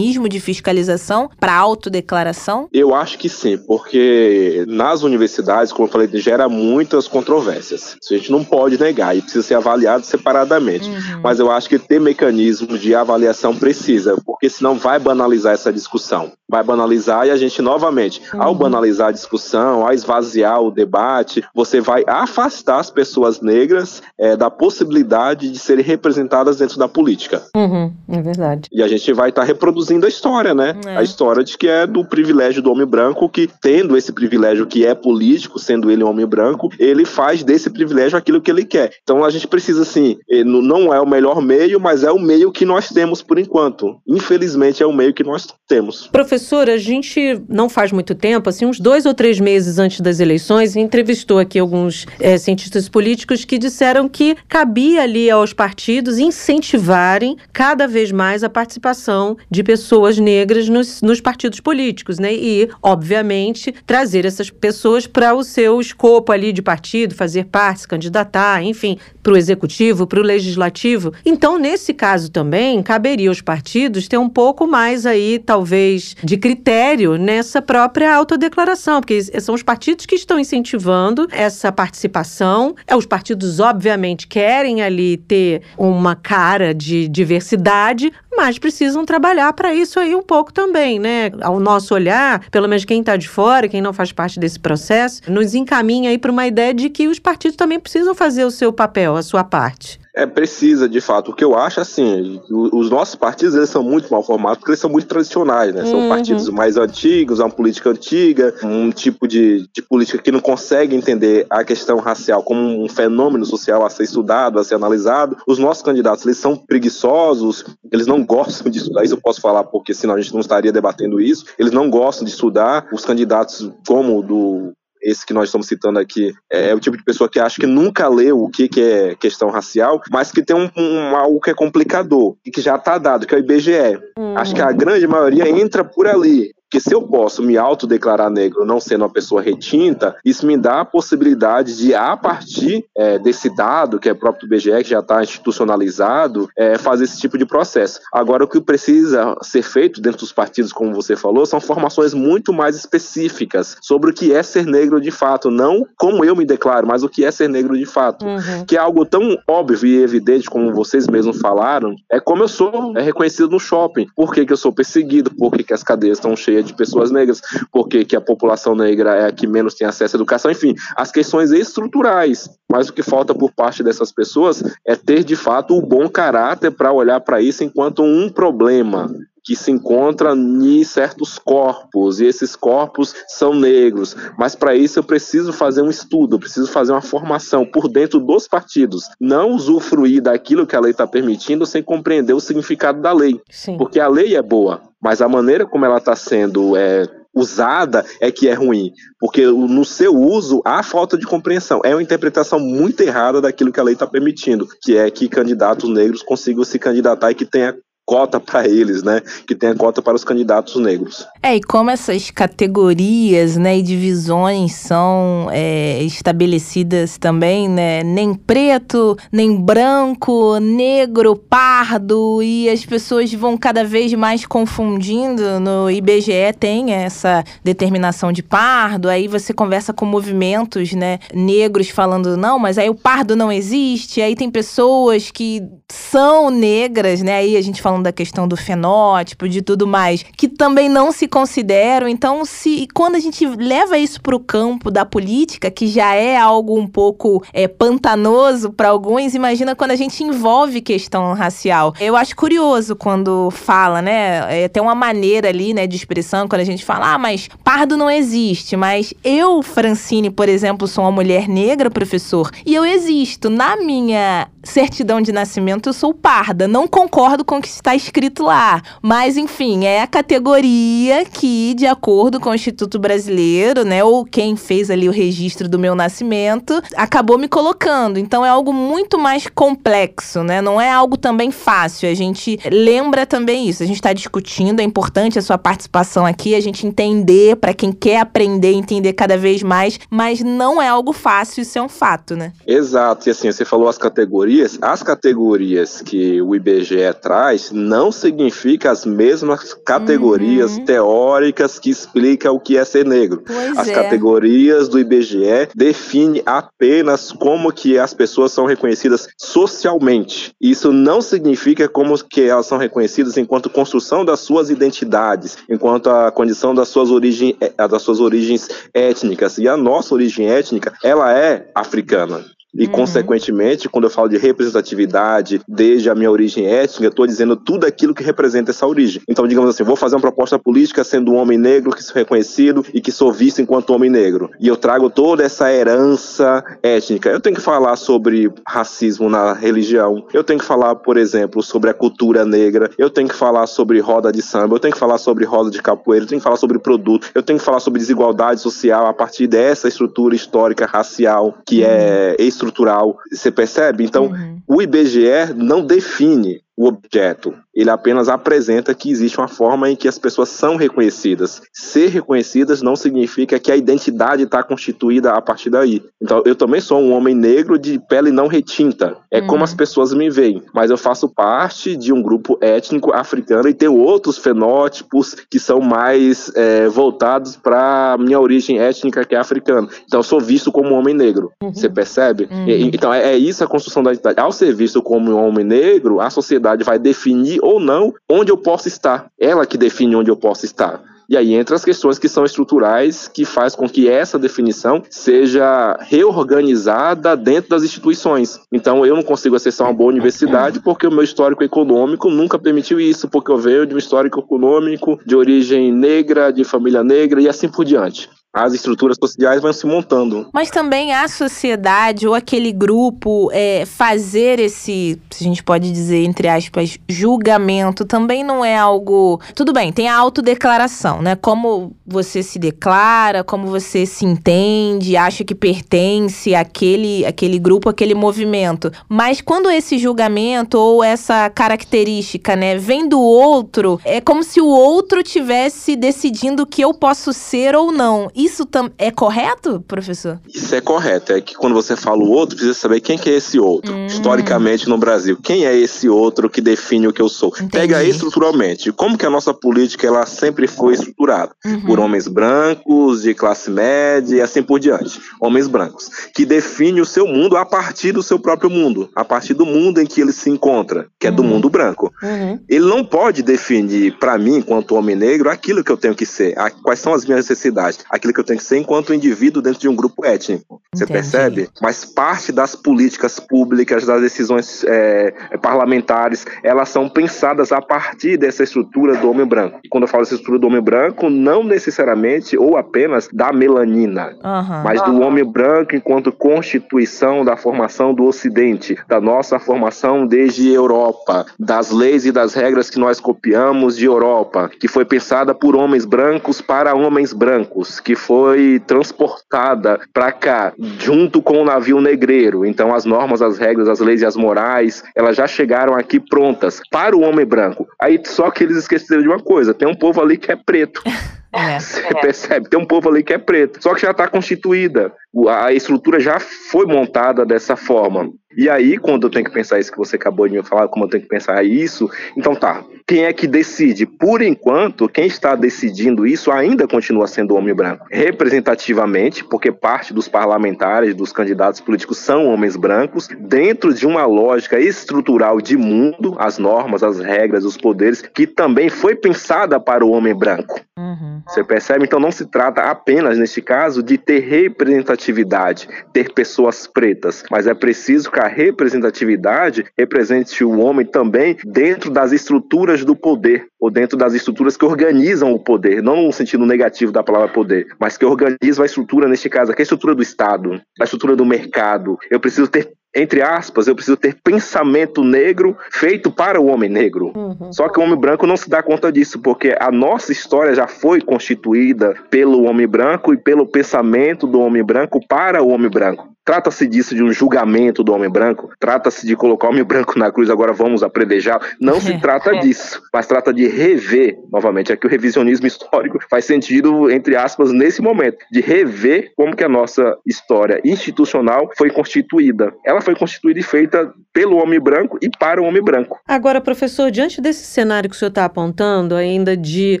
mecanismo de fiscalização para autodeclaração? Eu acho que sim, porque nas universidades, como eu falei, gera muitas controvérsias. Isso a gente não pode negar e precisa ser avaliado separadamente. Uhum. Mas eu acho que ter mecanismo de avaliação precisa, porque senão vai banalizar essa discussão. Vai banalizar e a gente, novamente, uhum. ao banalizar a discussão, ao esvaziar o debate, você vai afastar as pessoas negras é, da possibilidade de serem representadas dentro da política. Uhum é verdade. E a gente vai estar tá reproduzindo a história, né? É. A história de que é do privilégio do homem branco, que tendo esse privilégio que é político, sendo ele um homem branco, ele faz desse privilégio aquilo que ele quer. Então a gente precisa, assim, eh, não é o melhor meio, mas é o meio que nós temos por enquanto. Infelizmente é o meio que nós temos. Professor, a gente não faz muito tempo, assim, uns dois ou três meses antes das eleições, entrevistou aqui alguns é, cientistas políticos que disseram que cabia ali aos partidos incentivarem cada cada vez mais a participação de pessoas negras nos, nos partidos políticos, né? E, obviamente, trazer essas pessoas para o seu escopo ali de partido, fazer parte, se candidatar, enfim, para o executivo, para o legislativo. Então, nesse caso também, caberia aos partidos ter um pouco mais aí, talvez, de critério nessa própria autodeclaração, porque são os partidos que estão incentivando essa participação. É, os partidos, obviamente, querem ali ter uma cara de diversidade mas precisam trabalhar para isso aí um pouco também, né? Ao nosso olhar, pelo menos quem está de fora, quem não faz parte desse processo, nos encaminha aí para uma ideia de que os partidos também precisam fazer o seu papel, a sua parte. É, precisa, de fato. O que eu acho, assim, os nossos partidos, eles são muito mal formados, porque eles são muito tradicionais, né? São uhum. partidos mais antigos, uma política antiga, um tipo de, de política que não consegue entender a questão racial como um fenômeno social a ser estudado, a ser analisado. Os nossos candidatos, eles são preguiçosos, eles não (laughs) gostam de estudar, isso eu posso falar porque senão a gente não estaria debatendo isso. Eles não gostam de estudar. Os candidatos como o do esse que nós estamos citando aqui, é, é, o tipo de pessoa que acha que nunca leu o que, que é questão racial, mas que tem um, um algo que é complicador e que já está dado, que é o IBGE. Hum. Acho que a grande maioria entra por ali. Porque se eu posso me autodeclarar negro não sendo uma pessoa retinta, isso me dá a possibilidade de, a partir é, desse dado, que é próprio do BGE, que já está institucionalizado, é, fazer esse tipo de processo. Agora, o que precisa ser feito dentro dos partidos, como você falou, são formações muito mais específicas sobre o que é ser negro de fato, não como eu me declaro, mas o que é ser negro de fato. Uhum. Que é algo tão óbvio e evidente, como vocês mesmos falaram, é como eu sou é reconhecido no shopping. Por que, que eu sou perseguido? Por que, que as cadeias estão cheias de pessoas negras, porque que a população negra é a que menos tem acesso à educação, enfim, as questões estruturais. Mas o que falta por parte dessas pessoas é ter de fato o bom caráter para olhar para isso enquanto um problema que se encontra em certos corpos, e esses corpos são negros. Mas para isso eu preciso fazer um estudo, eu preciso fazer uma formação por dentro dos partidos. Não usufruir daquilo que a lei está permitindo sem compreender o significado da lei. Sim. Porque a lei é boa, mas a maneira como ela está sendo é, usada é que é ruim, porque no seu uso há falta de compreensão. É uma interpretação muito errada daquilo que a lei está permitindo, que é que candidatos negros consigam se candidatar e que tenha cota para eles, né? Que tenha cota para os candidatos negros. É, e como essas categorias né, e divisões são é, estabelecidas também, né? Nem preto, nem branco, negro, pardo, e as pessoas vão cada vez mais confundindo. No IBGE tem essa determinação de pardo, aí você conversa com movimentos né, negros falando, não, mas aí o pardo não existe, aí tem pessoas que são negras, né? Aí a gente falando da questão do fenótipo, de tudo mais, que também não se consideram. Então, se quando a gente leva isso para o campo da política, que já é algo um pouco é, pantanoso para alguns, imagina quando a gente envolve questão racial. Eu acho curioso quando fala, né? É, tem uma maneira ali, né, de expressão, quando a gente fala, ah, mas pardo não existe, mas eu, Francine, por exemplo, sou uma mulher negra, professor, e eu existo. Na minha certidão de nascimento, eu sou parda. Não concordo com o que está escrito lá. Mas, enfim, é a categoria que, de acordo com o Instituto Brasileiro, né, ou quem fez ali o registro do meu nascimento, acabou me colocando. Então é algo muito mais complexo, né? Não é algo também fácil. A gente lembra também isso. A gente está discutindo, é importante a sua participação aqui, a gente entender, para quem quer aprender, entender cada vez mais, mas não é algo fácil, isso é um fato, né? Exato. E assim, você falou as categorias as categorias que o IBGE traz não significa as mesmas categorias uhum. teóricas que explicam o que é ser negro. Pois as é. categorias do IBGE definem apenas como que as pessoas são reconhecidas socialmente. Isso não significa como que elas são reconhecidas enquanto construção das suas identidades, enquanto a condição das suas origens, eh, das suas origens étnicas. E a nossa origem étnica, ela é africana. E, uhum. consequentemente, quando eu falo de representatividade, desde a minha origem étnica, eu estou dizendo tudo aquilo que representa essa origem. Então, digamos assim, vou fazer uma proposta política sendo um homem negro que sou reconhecido e que sou visto enquanto homem negro. E eu trago toda essa herança étnica. Eu tenho que falar sobre racismo na religião. Eu tenho que falar, por exemplo, sobre a cultura negra. Eu tenho que falar sobre roda de samba. Eu tenho que falar sobre roda de capoeira. Eu tenho que falar sobre produto. Eu tenho que falar sobre desigualdade social a partir dessa estrutura histórica racial que é estrutural estrutural. Você percebe? Então, uhum. o IBGE não define o objeto. Ele apenas apresenta que existe uma forma em que as pessoas são reconhecidas. Ser reconhecidas não significa que a identidade está constituída a partir daí. Então, eu também sou um homem negro de pele não retinta. É como as uhum. pessoas me veem. Mas eu faço parte de um grupo étnico africano e tenho outros fenótipos que são mais é, voltados para minha origem étnica, que é africana. Então, eu sou visto como um homem negro. Uhum. Você percebe? Uhum. E, então, é, é isso a construção da identidade. Ao ser visto como um homem negro, a sociedade sociedade vai definir ou não onde eu posso estar. Ela que define onde eu posso estar. E aí entra as questões que são estruturais, que faz com que essa definição seja reorganizada dentro das instituições. Então eu não consigo acessar uma boa universidade porque o meu histórico econômico nunca permitiu isso, porque eu venho de um histórico econômico de origem negra, de família negra e assim por diante as estruturas sociais vão se montando. Mas também a sociedade ou aquele grupo é, fazer esse, se a gente pode dizer, entre aspas, julgamento também não é algo. Tudo bem, tem a autodeclaração, né? Como você se declara, como você se entende, acha que pertence àquele, àquele grupo, àquele movimento. Mas quando esse julgamento ou essa característica, né, vem do outro, é como se o outro tivesse decidindo o que eu posso ser ou não. E isso é correto, professor? Isso é correto. É que quando você fala o outro, precisa saber quem que é esse outro. Hum. Historicamente no Brasil, quem é esse outro que define o que eu sou? Entendi. Pega estruturalmente. Como que a nossa política ela sempre foi estruturada? Uhum. Por homens brancos, de classe média e assim por diante. Homens brancos. Que define o seu mundo a partir do seu próprio mundo. A partir do mundo em que ele se encontra, que é uhum. do mundo branco. Uhum. Ele não pode definir para mim, enquanto homem negro, aquilo que eu tenho que ser. Quais são as minhas necessidades. Aquilo que eu tenho que ser enquanto indivíduo dentro de um grupo étnico. Você percebe? Mas parte das políticas públicas, das decisões é, parlamentares, elas são pensadas a partir dessa estrutura do homem branco. E quando eu falo dessa estrutura do homem branco, não necessariamente ou apenas da melanina, uhum. mas do homem branco enquanto constituição da formação do Ocidente, da nossa formação desde Europa, das leis e das regras que nós copiamos de Europa, que foi pensada por homens brancos para homens brancos, que foi transportada para cá junto com o navio negreiro. Então as normas, as regras, as leis e as morais, elas já chegaram aqui prontas para o homem branco. Aí só que eles esqueceram de uma coisa, tem um povo ali que é preto. (laughs) É. Você percebe? Tem um povo ali que é preto. Só que já está constituída. A estrutura já foi montada dessa forma. E aí, quando eu tenho que pensar isso que você acabou de me falar, como eu tenho que pensar isso, então tá, quem é que decide? Por enquanto, quem está decidindo isso ainda continua sendo o homem branco. Representativamente, porque parte dos parlamentares, dos candidatos políticos são homens brancos, dentro de uma lógica estrutural de mundo, as normas, as regras, os poderes, que também foi pensada para o homem branco. Uhum. Você percebe? Então não se trata apenas, neste caso, de ter representatividade, ter pessoas pretas, mas é preciso que a representatividade represente o homem também dentro das estruturas do poder, ou dentro das estruturas que organizam o poder, não no sentido negativo da palavra poder, mas que organizam a estrutura, neste caso, aqui a estrutura do Estado, a estrutura do mercado. Eu preciso ter entre aspas, eu preciso ter pensamento negro feito para o homem negro. Uhum. Só que o homem branco não se dá conta disso, porque a nossa história já foi constituída pelo homem branco e pelo pensamento do homem branco para o homem branco. Trata-se disso de um julgamento do homem branco? Trata-se de colocar o homem branco na cruz, agora vamos apredejar? Não se (laughs) trata disso, mas trata de rever, novamente, aqui o revisionismo histórico faz sentido, entre aspas, nesse momento, de rever como que a nossa história institucional foi constituída. Ela foi constituída e feita pelo homem branco e para o homem branco. Agora, professor, diante desse cenário que o senhor está apontando, ainda de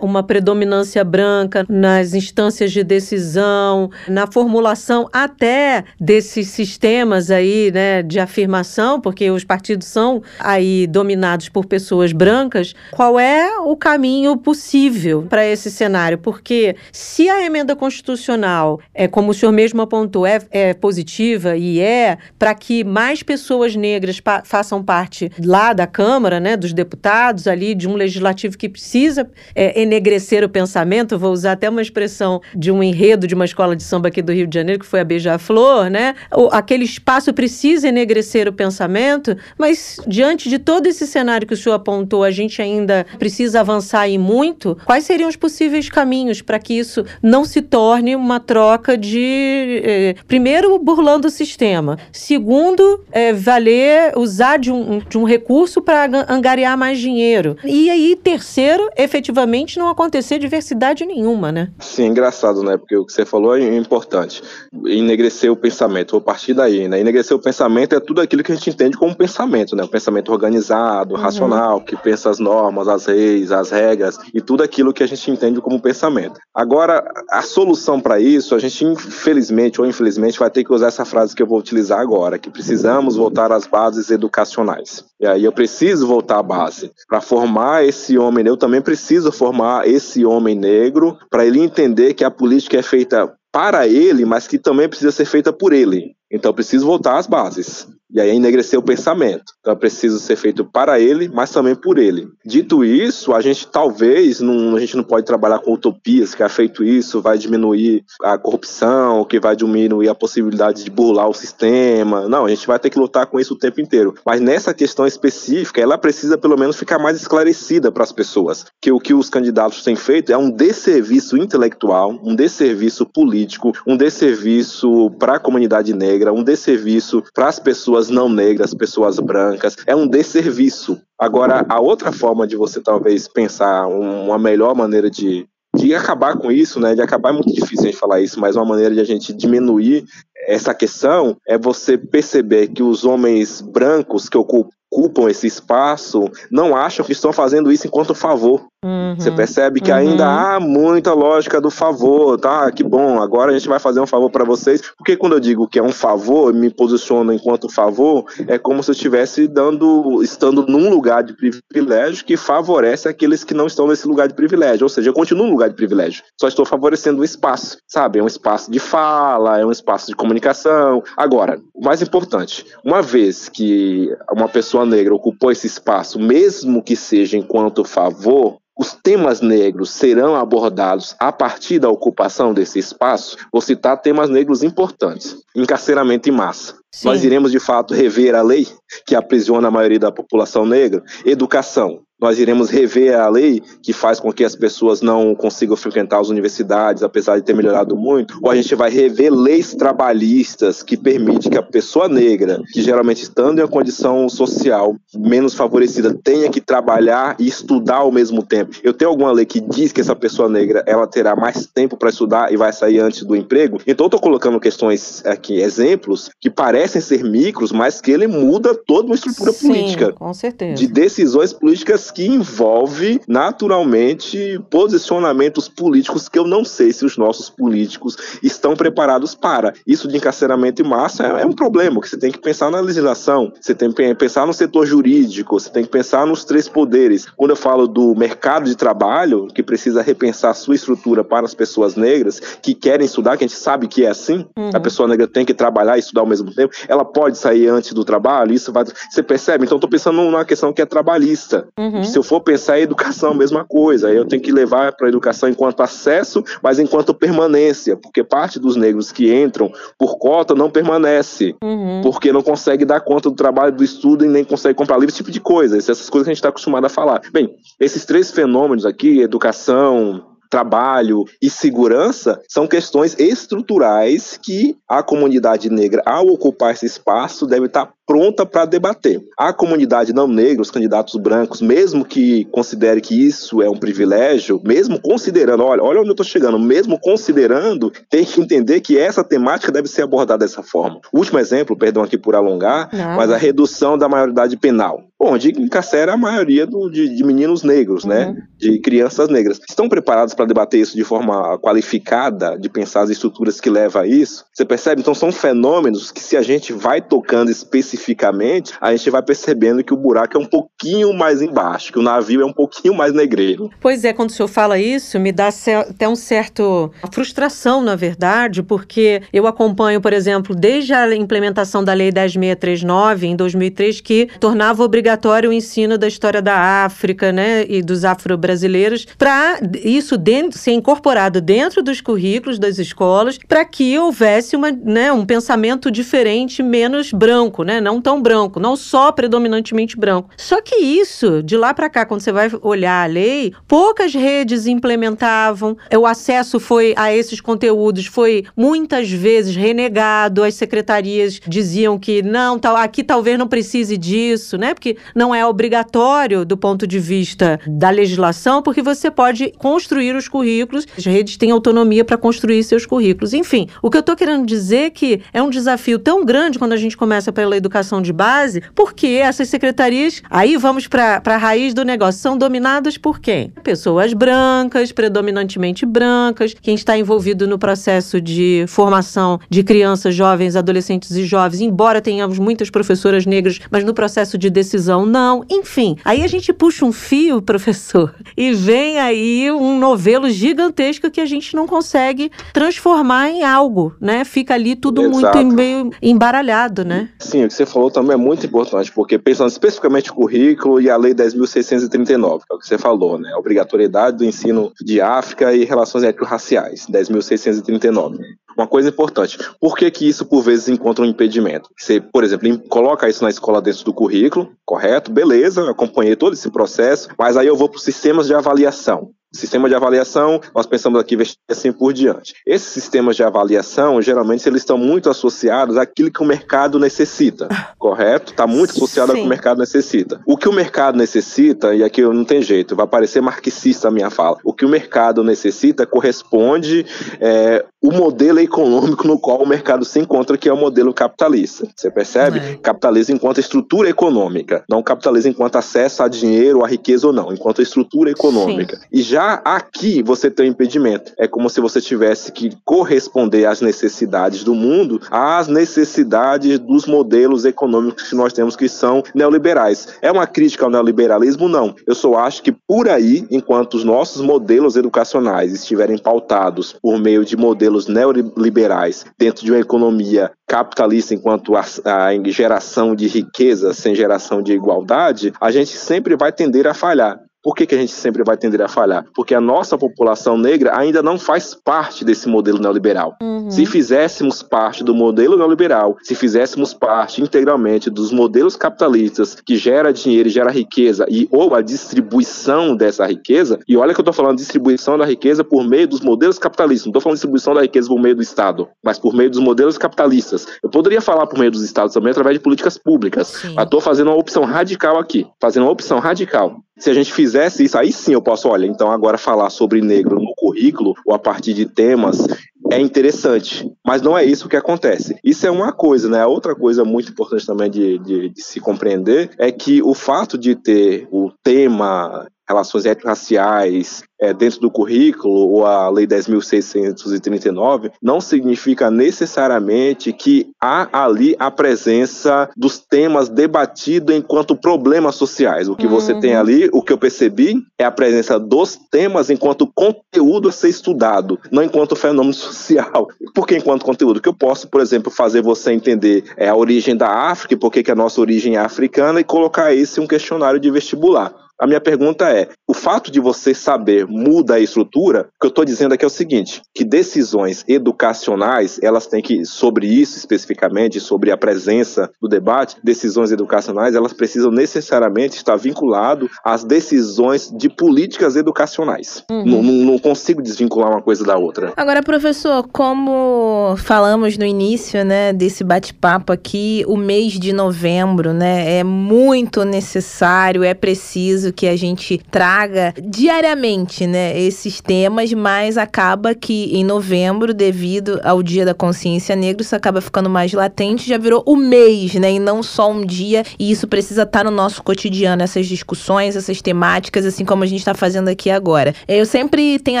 uma predominância branca nas instâncias de decisão, na formulação até desse esses sistemas aí, né, de afirmação, porque os partidos são aí dominados por pessoas brancas, qual é o caminho possível para esse cenário? Porque se a emenda constitucional, é como o senhor mesmo apontou, é, é positiva e é para que mais pessoas negras pa façam parte lá da Câmara, né, dos deputados ali de um legislativo que precisa é, enegrecer o pensamento, vou usar até uma expressão de um enredo de uma escola de samba aqui do Rio de Janeiro que foi a Beija-Flor, né? O, aquele espaço precisa enegrecer o pensamento, mas diante de todo esse cenário que o senhor apontou, a gente ainda precisa avançar e muito. Quais seriam os possíveis caminhos para que isso não se torne uma troca de, eh, primeiro, burlando o sistema, segundo, eh, valer, usar de um, de um recurso para angariar mais dinheiro, e aí, terceiro, efetivamente não acontecer diversidade nenhuma, né? Sim, engraçado, né? Porque o que você falou é importante. Enegrecer o pensamento pensamento, vou partir daí, né? Enegrecer o pensamento é tudo aquilo que a gente entende como pensamento, né? O pensamento organizado, uhum. racional, que pensa as normas, as leis, as regras e tudo aquilo que a gente entende como pensamento. Agora, a solução para isso, a gente infelizmente ou infelizmente vai ter que usar essa frase que eu vou utilizar agora, que precisamos voltar às bases educacionais. E aí eu preciso voltar à base para formar esse homem, eu também preciso formar esse homem negro para ele entender que a política é feita para ele, mas que também precisa ser feita por ele. Então, preciso voltar às bases. E aí enegrecer o pensamento. Então é preciso ser feito para ele, mas também por ele. Dito isso, a gente talvez não, a gente não pode trabalhar com utopias, que é feito isso vai diminuir a corrupção, que vai diminuir a possibilidade de burlar o sistema. Não, a gente vai ter que lutar com isso o tempo inteiro. Mas nessa questão específica, ela precisa pelo menos ficar mais esclarecida para as pessoas. Que o que os candidatos têm feito é um desserviço intelectual, um desserviço político, um desserviço para a comunidade negra, um desserviço para as pessoas pessoas não negras, pessoas brancas. É um desserviço. Agora, a outra forma de você talvez pensar uma melhor maneira de, de acabar com isso, né? De acabar é muito difícil a gente falar isso, mas uma maneira de a gente diminuir essa questão é você perceber que os homens brancos que ocupam esse espaço não acham que estão fazendo isso enquanto favor. Uhum. Você percebe que uhum. ainda há muita lógica do favor, tá? Que bom, agora a gente vai fazer um favor para vocês. Porque quando eu digo que é um favor, me posiciono enquanto favor, é como se eu estivesse dando, estando num lugar de privilégio que favorece aqueles que não estão nesse lugar de privilégio. Ou seja, eu continuo no lugar de privilégio, só estou favorecendo o espaço, sabe? É um espaço de fala, é um espaço de comunicação. Agora, o mais importante, uma vez que uma pessoa negra ocupou esse espaço, mesmo que seja enquanto favor, os temas negros serão abordados a partir da ocupação desse espaço, vou citar temas negros importantes: encarceramento em massa. Sim. Nós iremos de fato rever a lei que aprisiona a maioria da população negra, educação, nós iremos rever a lei que faz com que as pessoas não consigam frequentar as universidades, apesar de ter melhorado muito, ou a gente vai rever leis trabalhistas que permitem que a pessoa negra, que geralmente estando em uma condição social menos favorecida, tenha que trabalhar e estudar ao mesmo tempo. Eu tenho alguma lei que diz que essa pessoa negra ela terá mais tempo para estudar e vai sair antes do emprego? Então eu estou colocando questões aqui, exemplos que parecem ser micros, mas que ele muda toda uma estrutura Sim, política. Com certeza. De decisões políticas que envolve naturalmente posicionamentos políticos que eu não sei se os nossos políticos estão preparados para. Isso de encarceramento em massa é, é um problema, que você tem que pensar na legislação, você tem que pensar no setor jurídico, você tem que pensar nos três poderes. Quando eu falo do mercado de trabalho, que precisa repensar sua estrutura para as pessoas negras que querem estudar, que a gente sabe que é assim, uhum. a pessoa negra tem que trabalhar e estudar ao mesmo tempo, ela pode sair antes do trabalho, isso vai. Você percebe? Então, estou pensando numa questão que é trabalhista. Uhum. Se eu for pensar em educação, a mesma coisa. Eu tenho que levar para a educação enquanto acesso, mas enquanto permanência, porque parte dos negros que entram por cota não permanece, uhum. porque não consegue dar conta do trabalho, do estudo e nem consegue comprar livro, esse tipo de coisa. Essas coisas que a gente está acostumado a falar. Bem, esses três fenômenos aqui, educação, trabalho e segurança são questões estruturais que a comunidade negra, ao ocupar esse espaço, deve estar pronta para debater. A comunidade não negra, os candidatos brancos, mesmo que considere que isso é um privilégio, mesmo considerando, olha, olha onde eu estou chegando, mesmo considerando, tem que entender que essa temática deve ser abordada dessa forma. último exemplo, perdão aqui por alongar, não. mas a redução da maioridade penal onde encarcera a maioria do, de, de, meninos negros, né? uhum. né? De crianças negras. Estão preparados para debater isso de forma qualificada, de pensar as estruturas que levam a isso? Você percebe? Então são fenômenos que se a gente vai tocando especificamente, a gente vai percebendo que o buraco é um pouquinho mais embaixo, que o navio é um pouquinho mais negreiro. Pois é, quando o senhor fala isso, me dá até um certo frustração, na verdade, porque eu acompanho, por exemplo, desde a implementação da Lei 10639 em 2003, que tornava obrigatório obrigatório o ensino da história da África, né, e dos afro-brasileiros, para isso dentro, ser incorporado dentro dos currículos das escolas, para que houvesse uma, né, um pensamento diferente, menos branco, né, não tão branco, não só predominantemente branco. Só que isso, de lá para cá, quando você vai olhar a lei, poucas redes implementavam, o acesso foi a esses conteúdos foi muitas vezes renegado, as secretarias diziam que não, tal, aqui talvez não precise disso, né? Porque não é obrigatório do ponto de vista da legislação, porque você pode construir os currículos, as redes têm autonomia para construir seus currículos. Enfim, o que eu estou querendo dizer é que é um desafio tão grande quando a gente começa pela educação de base, porque essas secretarias, aí vamos para a raiz do negócio, são dominadas por quem? Pessoas brancas, predominantemente brancas, quem está envolvido no processo de formação de crianças, jovens, adolescentes e jovens, embora tenhamos muitas professoras negras, mas no processo de decisão não. Enfim, aí a gente puxa um fio, (laughs) professor, e vem aí um novelo gigantesco que a gente não consegue transformar em algo, né? Fica ali tudo Exato. muito meio embaralhado, né? Sim, o que você falou também é muito importante, porque pensando especificamente no currículo e a Lei 10.639, que é o que você falou, né? A obrigatoriedade do ensino de África e relações étnico-raciais, 10.639. Uma coisa importante, por que que isso por vezes encontra um impedimento? Você, por exemplo, coloca isso na escola dentro do currículo, correto? Beleza, acompanhei todo esse processo, mas aí eu vou para os sistemas de avaliação. Sistema de avaliação, nós pensamos aqui assim por diante. Esses sistemas de avaliação, geralmente, eles estão muito associados àquilo que o mercado necessita, (laughs) correto? Está muito associado Sim. ao que o mercado necessita. O que o mercado necessita, e aqui não tem jeito, vai parecer marxista a minha fala, o que o mercado necessita corresponde é, o modelo econômico no qual o mercado se encontra, que é o modelo capitalista. Você percebe? É. Capitalismo enquanto estrutura econômica, não capitalismo enquanto acesso a dinheiro, a riqueza ou não, enquanto estrutura econômica. Sim. E já aqui você tem um impedimento. É como se você tivesse que corresponder às necessidades do mundo, às necessidades dos modelos econômicos que nós temos que são neoliberais. É uma crítica ao neoliberalismo? Não. Eu só acho que por aí, enquanto os nossos modelos educacionais estiverem pautados por meio de modelos neoliberais dentro de uma economia capitalista enquanto a, a geração de riqueza sem geração de igualdade, a gente sempre vai tender a falhar. Por que, que a gente sempre vai tender a falhar? Porque a nossa população negra ainda não faz parte desse modelo neoliberal. Se fizéssemos parte do modelo neoliberal, se fizéssemos parte integralmente dos modelos capitalistas que gera dinheiro e gera riqueza e ou a distribuição dessa riqueza, e olha que eu estou falando distribuição da riqueza por meio dos modelos capitalistas, não estou falando distribuição da riqueza por meio do Estado, mas por meio dos modelos capitalistas. Eu poderia falar por meio dos Estados também através de políticas públicas, Sim. mas estou fazendo uma opção radical aqui, fazendo uma opção radical. Se a gente fizesse isso, aí sim eu posso, olha, então agora falar sobre negro no currículo ou a partir de temas é interessante, mas não é isso que acontece. Isso é uma coisa, né? Outra coisa muito importante também de, de, de se compreender é que o fato de ter o tema relações étnico-raciais é, dentro do currículo, ou a Lei 10.639, não significa necessariamente que há ali a presença dos temas debatidos enquanto problemas sociais. O que uhum. você tem ali, o que eu percebi, é a presença dos temas enquanto conteúdo a ser estudado, não enquanto fenômeno (laughs) social. Por que enquanto conteúdo? Que eu posso, por exemplo, fazer você entender é, a origem da África, por que a nossa origem é africana, e colocar esse em um questionário de vestibular. A minha pergunta é: o fato de você saber muda a estrutura? O que eu estou dizendo aqui é o seguinte: que decisões educacionais, elas têm que, sobre isso especificamente, sobre a presença do debate, decisões educacionais, elas precisam necessariamente estar vinculado às decisões de políticas educacionais. Uhum. Não, não, consigo desvincular uma coisa da outra. Agora, professor, como falamos no início, né, desse bate-papo aqui, o mês de novembro, né, é muito necessário, é preciso que a gente traga diariamente, né, esses temas, mas acaba que em novembro, devido ao Dia da Consciência Negra, isso acaba ficando mais latente, já virou o mês, né, e não só um dia, e isso precisa estar no nosso cotidiano, essas discussões, essas temáticas, assim como a gente está fazendo aqui agora. Eu sempre tenho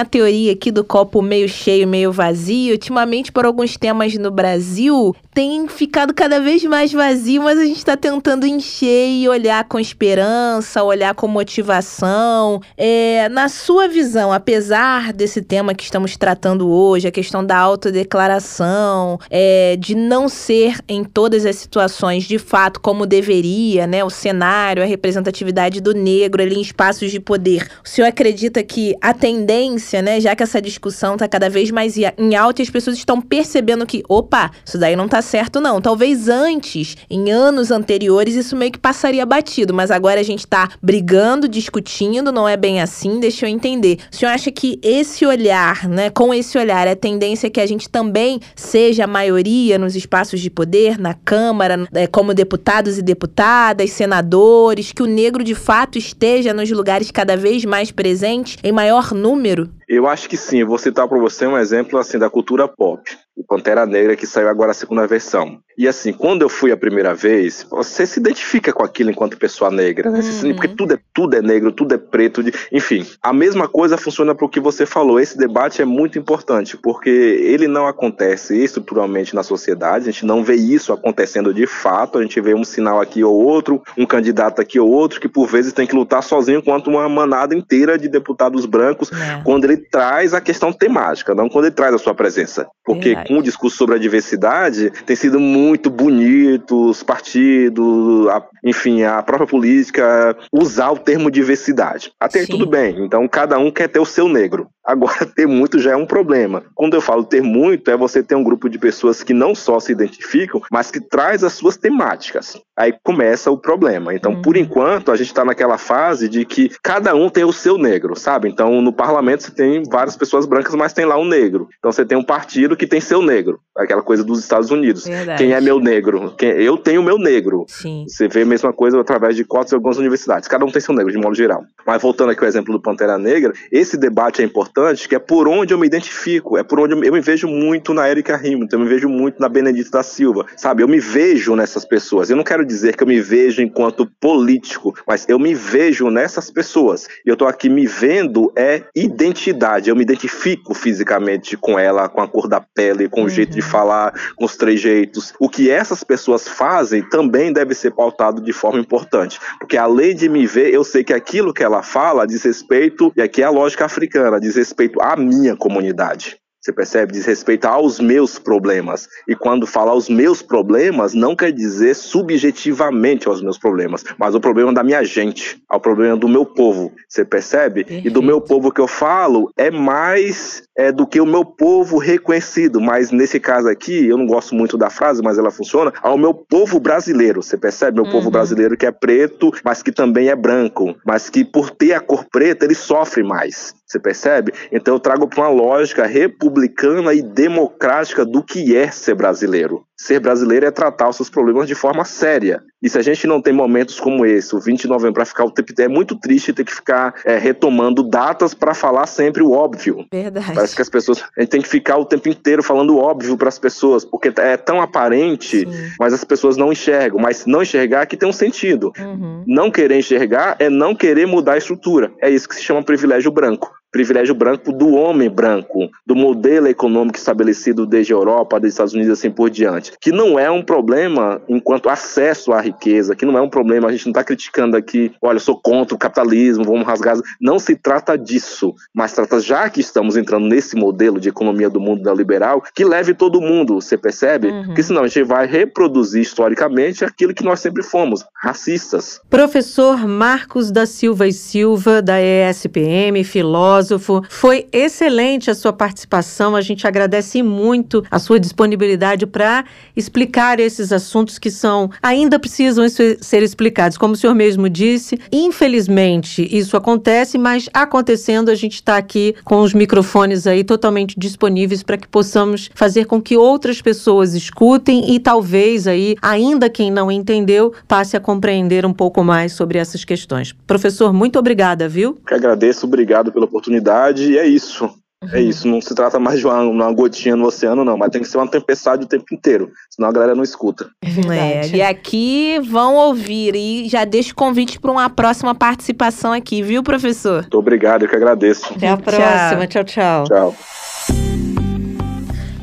a teoria aqui do copo meio cheio, meio vazio. Ultimamente, por alguns temas no Brasil, tem ficado cada vez mais vazio, mas a gente está tentando encher e olhar com esperança, olhar com motivação. É, na sua visão, apesar desse tema que estamos tratando hoje, a questão da autodeclaração, é, de não ser em todas as situações de fato como deveria, né? O cenário, a representatividade do negro ali em espaços de poder. O senhor acredita que a tendência, né, já que essa discussão está cada vez mais em alta e as pessoas estão percebendo que, opa, isso daí não está certo, não. Talvez antes, em anos anteriores, isso meio que passaria batido, mas agora a gente está brigando discutindo, não é bem assim, deixa eu entender. O senhor acha que esse olhar, né, com esse olhar, é tendência que a gente também seja a maioria nos espaços de poder, na Câmara, é, como deputados e deputadas, senadores, que o negro de fato esteja nos lugares cada vez mais presentes, em maior número? Eu acho que sim. Eu vou citar para você um exemplo assim da cultura pop. O Pantera Negra que saiu agora a segunda versão. E assim, quando eu fui a primeira vez, você se identifica com aquilo enquanto pessoa negra, né? Uhum. Porque tudo é, tudo é negro, tudo é preto, de... enfim. A mesma coisa funciona para o que você falou. Esse debate é muito importante, porque ele não acontece estruturalmente na sociedade, a gente não vê isso acontecendo de fato, a gente vê um sinal aqui ou outro, um candidato aqui ou outro, que por vezes tem que lutar sozinho contra uma manada inteira de deputados brancos, é. quando ele traz a questão temática, não quando ele traz a sua presença. Porque Verdade. com o discurso sobre a diversidade, tem sido muito bonito os partidos, a, enfim, a própria política usar o termo diversidade. Até aí tudo bem, então cada um quer ter o seu negro. (laughs) Agora, ter muito já é um problema. Quando eu falo ter muito, é você ter um grupo de pessoas que não só se identificam, mas que traz as suas temáticas. Aí começa o problema. Então, por Uhum. enquanto, a gente está naquela fase de que cada um tem o seu negro, sabe? Então, no parlamento você tem várias pessoas brancas, mas tem lá um negro. Então, você tem um partido que tem seu negro, aquela coisa dos Estados Unidos. Verdade. Quem é meu negro? Quem- Eu tenho meu negro. Sim. Você vê a mesma coisa através de cotas em algumas universidades. Cada um tem seu negro, de modo geral. Mas voltando aqui ao exemplo do Pantera Negra, esse debate é importante, que é por onde eu me identifico, é por onde eu me, vejo muito na Erika Hamilton, eu me vejo muito na Benedita da Silva, sabe? Eu me vejo nessas pessoas. Eu não quero dizer que eu me vejo enquanto político, mas eu me vejo nessas pessoas. E eu tô aqui me vendo é identidade. Eu me identifico fisicamente com ela, com a cor da pele, com o jeito de falar, com os trejeitos. O que essas pessoas fazem também deve ser pautado de forma importante. Porque além de me ver, eu sei que aquilo que ela fala diz respeito, e aqui é a lógica africana, diz respeito à minha comunidade. Você percebe? Diz respeito aos meus problemas. E quando fala aos meus problemas, não quer dizer subjetivamente aos meus problemas, mas o problema da minha gente, ao problema do meu povo. Você percebe? E do Perfeito. meu povo que eu falo é mais é, do que o meu povo reconhecido. Mas nesse caso aqui, eu não gosto muito da frase, mas ela funciona. Ao meu povo brasileiro. Você percebe? Meu povo Uhum. brasileiro que é preto, mas que também é branco. Mas que por ter a cor preta, ele sofre mais. Você percebe? Então eu trago para uma lógica republicana e democrática do que é ser brasileiro. Ser brasileiro é tratar os seus problemas de forma séria. E se a gente não tem momentos como esse, o 20 de novembro, para ficar o tempo é muito triste ter que ficar é, retomando datas para falar sempre o óbvio. Verdade. Parece que as pessoas. A gente tem que ficar o tempo inteiro falando óbvio para as pessoas, porque é tão aparente, Sim. mas as pessoas não enxergam. Mas não enxergar que tem um sentido. Uhum. Não querer enxergar é não querer mudar a estrutura. É isso que se chama privilégio branco. Privilégio branco do homem branco, do modelo econômico estabelecido desde a Europa, dos Estados Unidos, assim por diante. Que não é um problema enquanto acesso à riqueza, que não é um problema. A gente não está criticando aqui, olha, eu sou contra o capitalismo, vamos rasgar. as- Não se trata disso, mas trata, já que estamos entrando nesse modelo de economia do mundo neoliberal, que leve todo mundo, você percebe? Uhum. Porque senão a gente vai reproduzir historicamente aquilo que nós sempre fomos, racistas. Professor Marcos da Silva e Silva, da ESPM, filósofo. Foi excelente a sua participação. A gente agradece muito a sua disponibilidade para explicar esses assuntos que são ainda precisam se- ser explicados. Como o senhor mesmo disse, infelizmente isso acontece, mas acontecendo, a gente está aqui com os microfones aí totalmente disponíveis para que possamos fazer com que outras pessoas escutem e talvez aí, ainda quem não entendeu, passe a compreender um pouco mais sobre essas questões. Professor, muito obrigada, viu? Que agradeço, obrigado pela oportunidade e é isso. É isso, não se trata mais de uma, uma gotinha no oceano, não, mas tem que ser uma tempestade o tempo inteiro, senão a galera não escuta. É, e aqui vão ouvir. E já deixo o convite para uma próxima participação aqui, viu, professor? Muito obrigado, eu que agradeço. Até a próxima. Tchau, tchau. Tchau.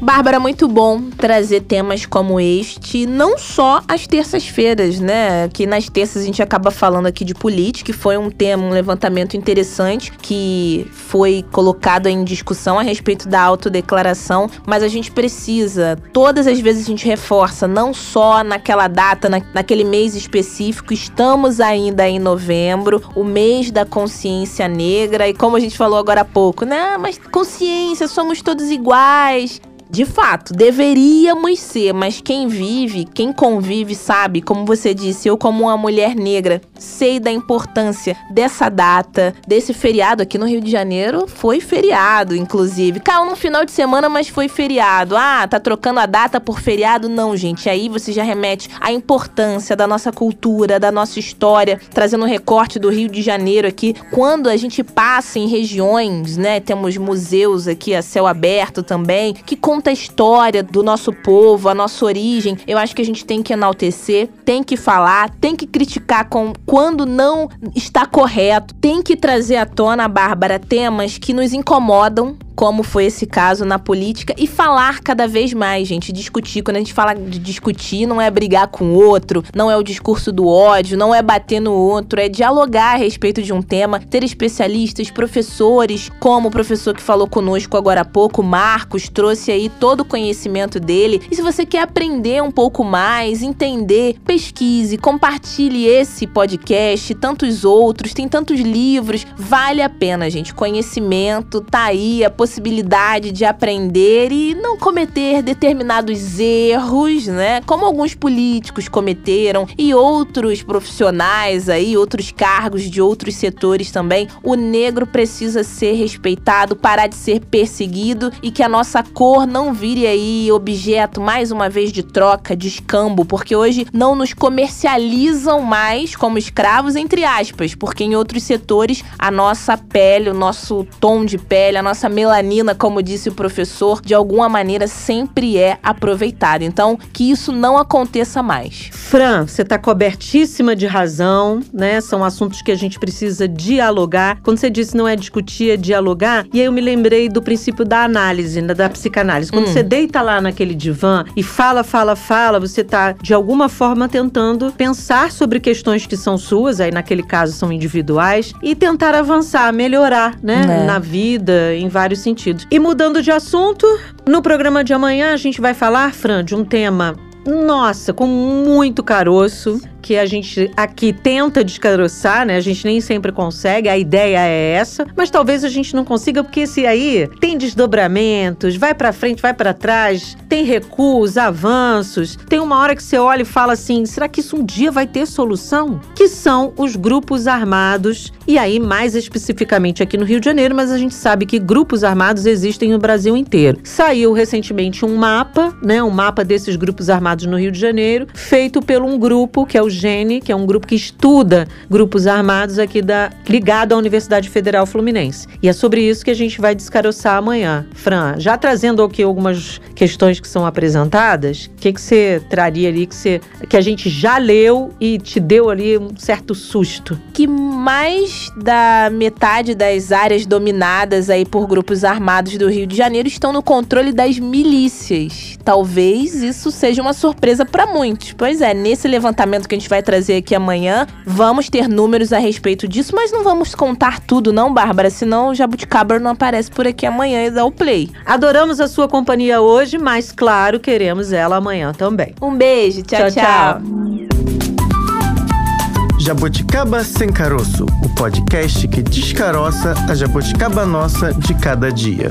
Bárbara, muito bom trazer temas como este, não só às terças-feiras, né? Que nas terças a gente acaba falando aqui de política, foi um tema, um levantamento interessante que foi colocado em discussão a respeito da autodeclaração, mas a gente precisa, todas as vezes a gente reforça, não só naquela data, na, naquele mês específico, estamos ainda em novembro, o mês da consciência negra, e como a gente falou agora há pouco, né? Mas consciência, somos todos iguais. De fato, deveríamos ser, mas quem vive, quem convive, sabe, como você disse, eu, como uma mulher negra, sei da importância dessa data, desse feriado aqui no Rio de Janeiro. Foi feriado, inclusive. Caiu no final de semana, mas foi feriado. Ah, tá trocando a data por feriado? Não, gente. Aí você já remete à importância da nossa cultura, da nossa história, trazendo um recorte do Rio de Janeiro aqui. Quando a gente passa em regiões, né, temos museus aqui a céu aberto também, que conta a história do nosso povo, a nossa origem. Eu acho que a gente tem que enaltecer, tem que falar, tem que criticar com, quando não está correto, tem que trazer à tona, Bárbara, temas que nos incomodam, como foi esse caso na política, e falar cada vez mais, gente. Discutir. Quando a gente fala de discutir, não é brigar com o outro, não é o discurso do ódio, não é bater no outro, é dialogar a respeito de um tema, ter especialistas, professores, como o professor que falou conosco agora há pouco, Marcos, trouxe aí todo o conhecimento dele. E se você quer aprender um pouco mais, entender, pesquise, compartilhe esse podcast, tantos outros, tem tantos livros, vale a pena, gente. Conhecimento tá aí, a possibilidade possibilidade de aprender e não cometer determinados erros, né? Como alguns políticos cometeram e outros profissionais aí, outros cargos de outros setores também. O negro precisa ser respeitado, parar de ser perseguido e que a nossa cor não vire aí objeto mais uma vez de troca, de escambo, porque hoje não nos comercializam mais como escravos, entre aspas, porque em outros setores a nossa pele, o nosso tom de pele, a nossa melanina, como disse o professor, de alguma maneira sempre é aproveitada. Então, que isso não aconteça mais. Fran, você está cobertíssima de razão, né? São assuntos que a gente precisa dialogar. Quando você disse não é discutir, é dialogar, e aí eu me lembrei do princípio da análise, né, da psicanálise. Quando hum. você deita lá naquele divã e fala, fala, fala, você está de alguma forma tentando pensar sobre questões que são suas, aí naquele caso são individuais, e tentar avançar, melhorar, né? É. Na vida, em vários sentidos. E mudando de assunto, no programa de amanhã a gente vai falar, Fran, de um tema nossa, com muito caroço, que a gente aqui tenta descaroçar, né? A gente nem sempre consegue, a ideia é essa, mas talvez a gente não consiga porque esse aí tem desdobramentos, vai para frente, vai para trás, tem recuos, avanços. Tem uma hora que você olha e fala assim: será que isso um dia vai ter solução? Que são os grupos armados, e aí mais especificamente aqui no Rio de Janeiro, mas a gente sabe que grupos armados existem no Brasil inteiro. Saiu recentemente um mapa, né? Um mapa desses grupos armados no Rio de Janeiro, feito por um grupo que é o GENE, que é um grupo que estuda grupos armados aqui da ligado à Universidade Federal Fluminense. E é sobre isso que a gente vai descaroçar amanhã. Fran, já trazendo aqui algumas questões que são apresentadas, o que, que você traria ali que, você, que a gente já leu e te deu ali um certo susto? Que mais da metade das áreas dominadas aí por grupos armados do Rio de Janeiro estão no controle das milícias. Talvez isso seja uma surpresa para muitos. Pois é, nesse levantamento que a gente vai trazer aqui amanhã. Vamos ter números a respeito disso, mas não vamos contar tudo, não, Bárbara, senão o Jabuticabra não aparece por aqui amanhã e dá o play. Adoramos a sua companhia hoje, mas claro, queremos ela amanhã também. Um beijo, tchau, tchau. tchau. tchau. Jabuticaba Sem Caroço, o podcast que descaroça a jabuticaba nossa de cada dia.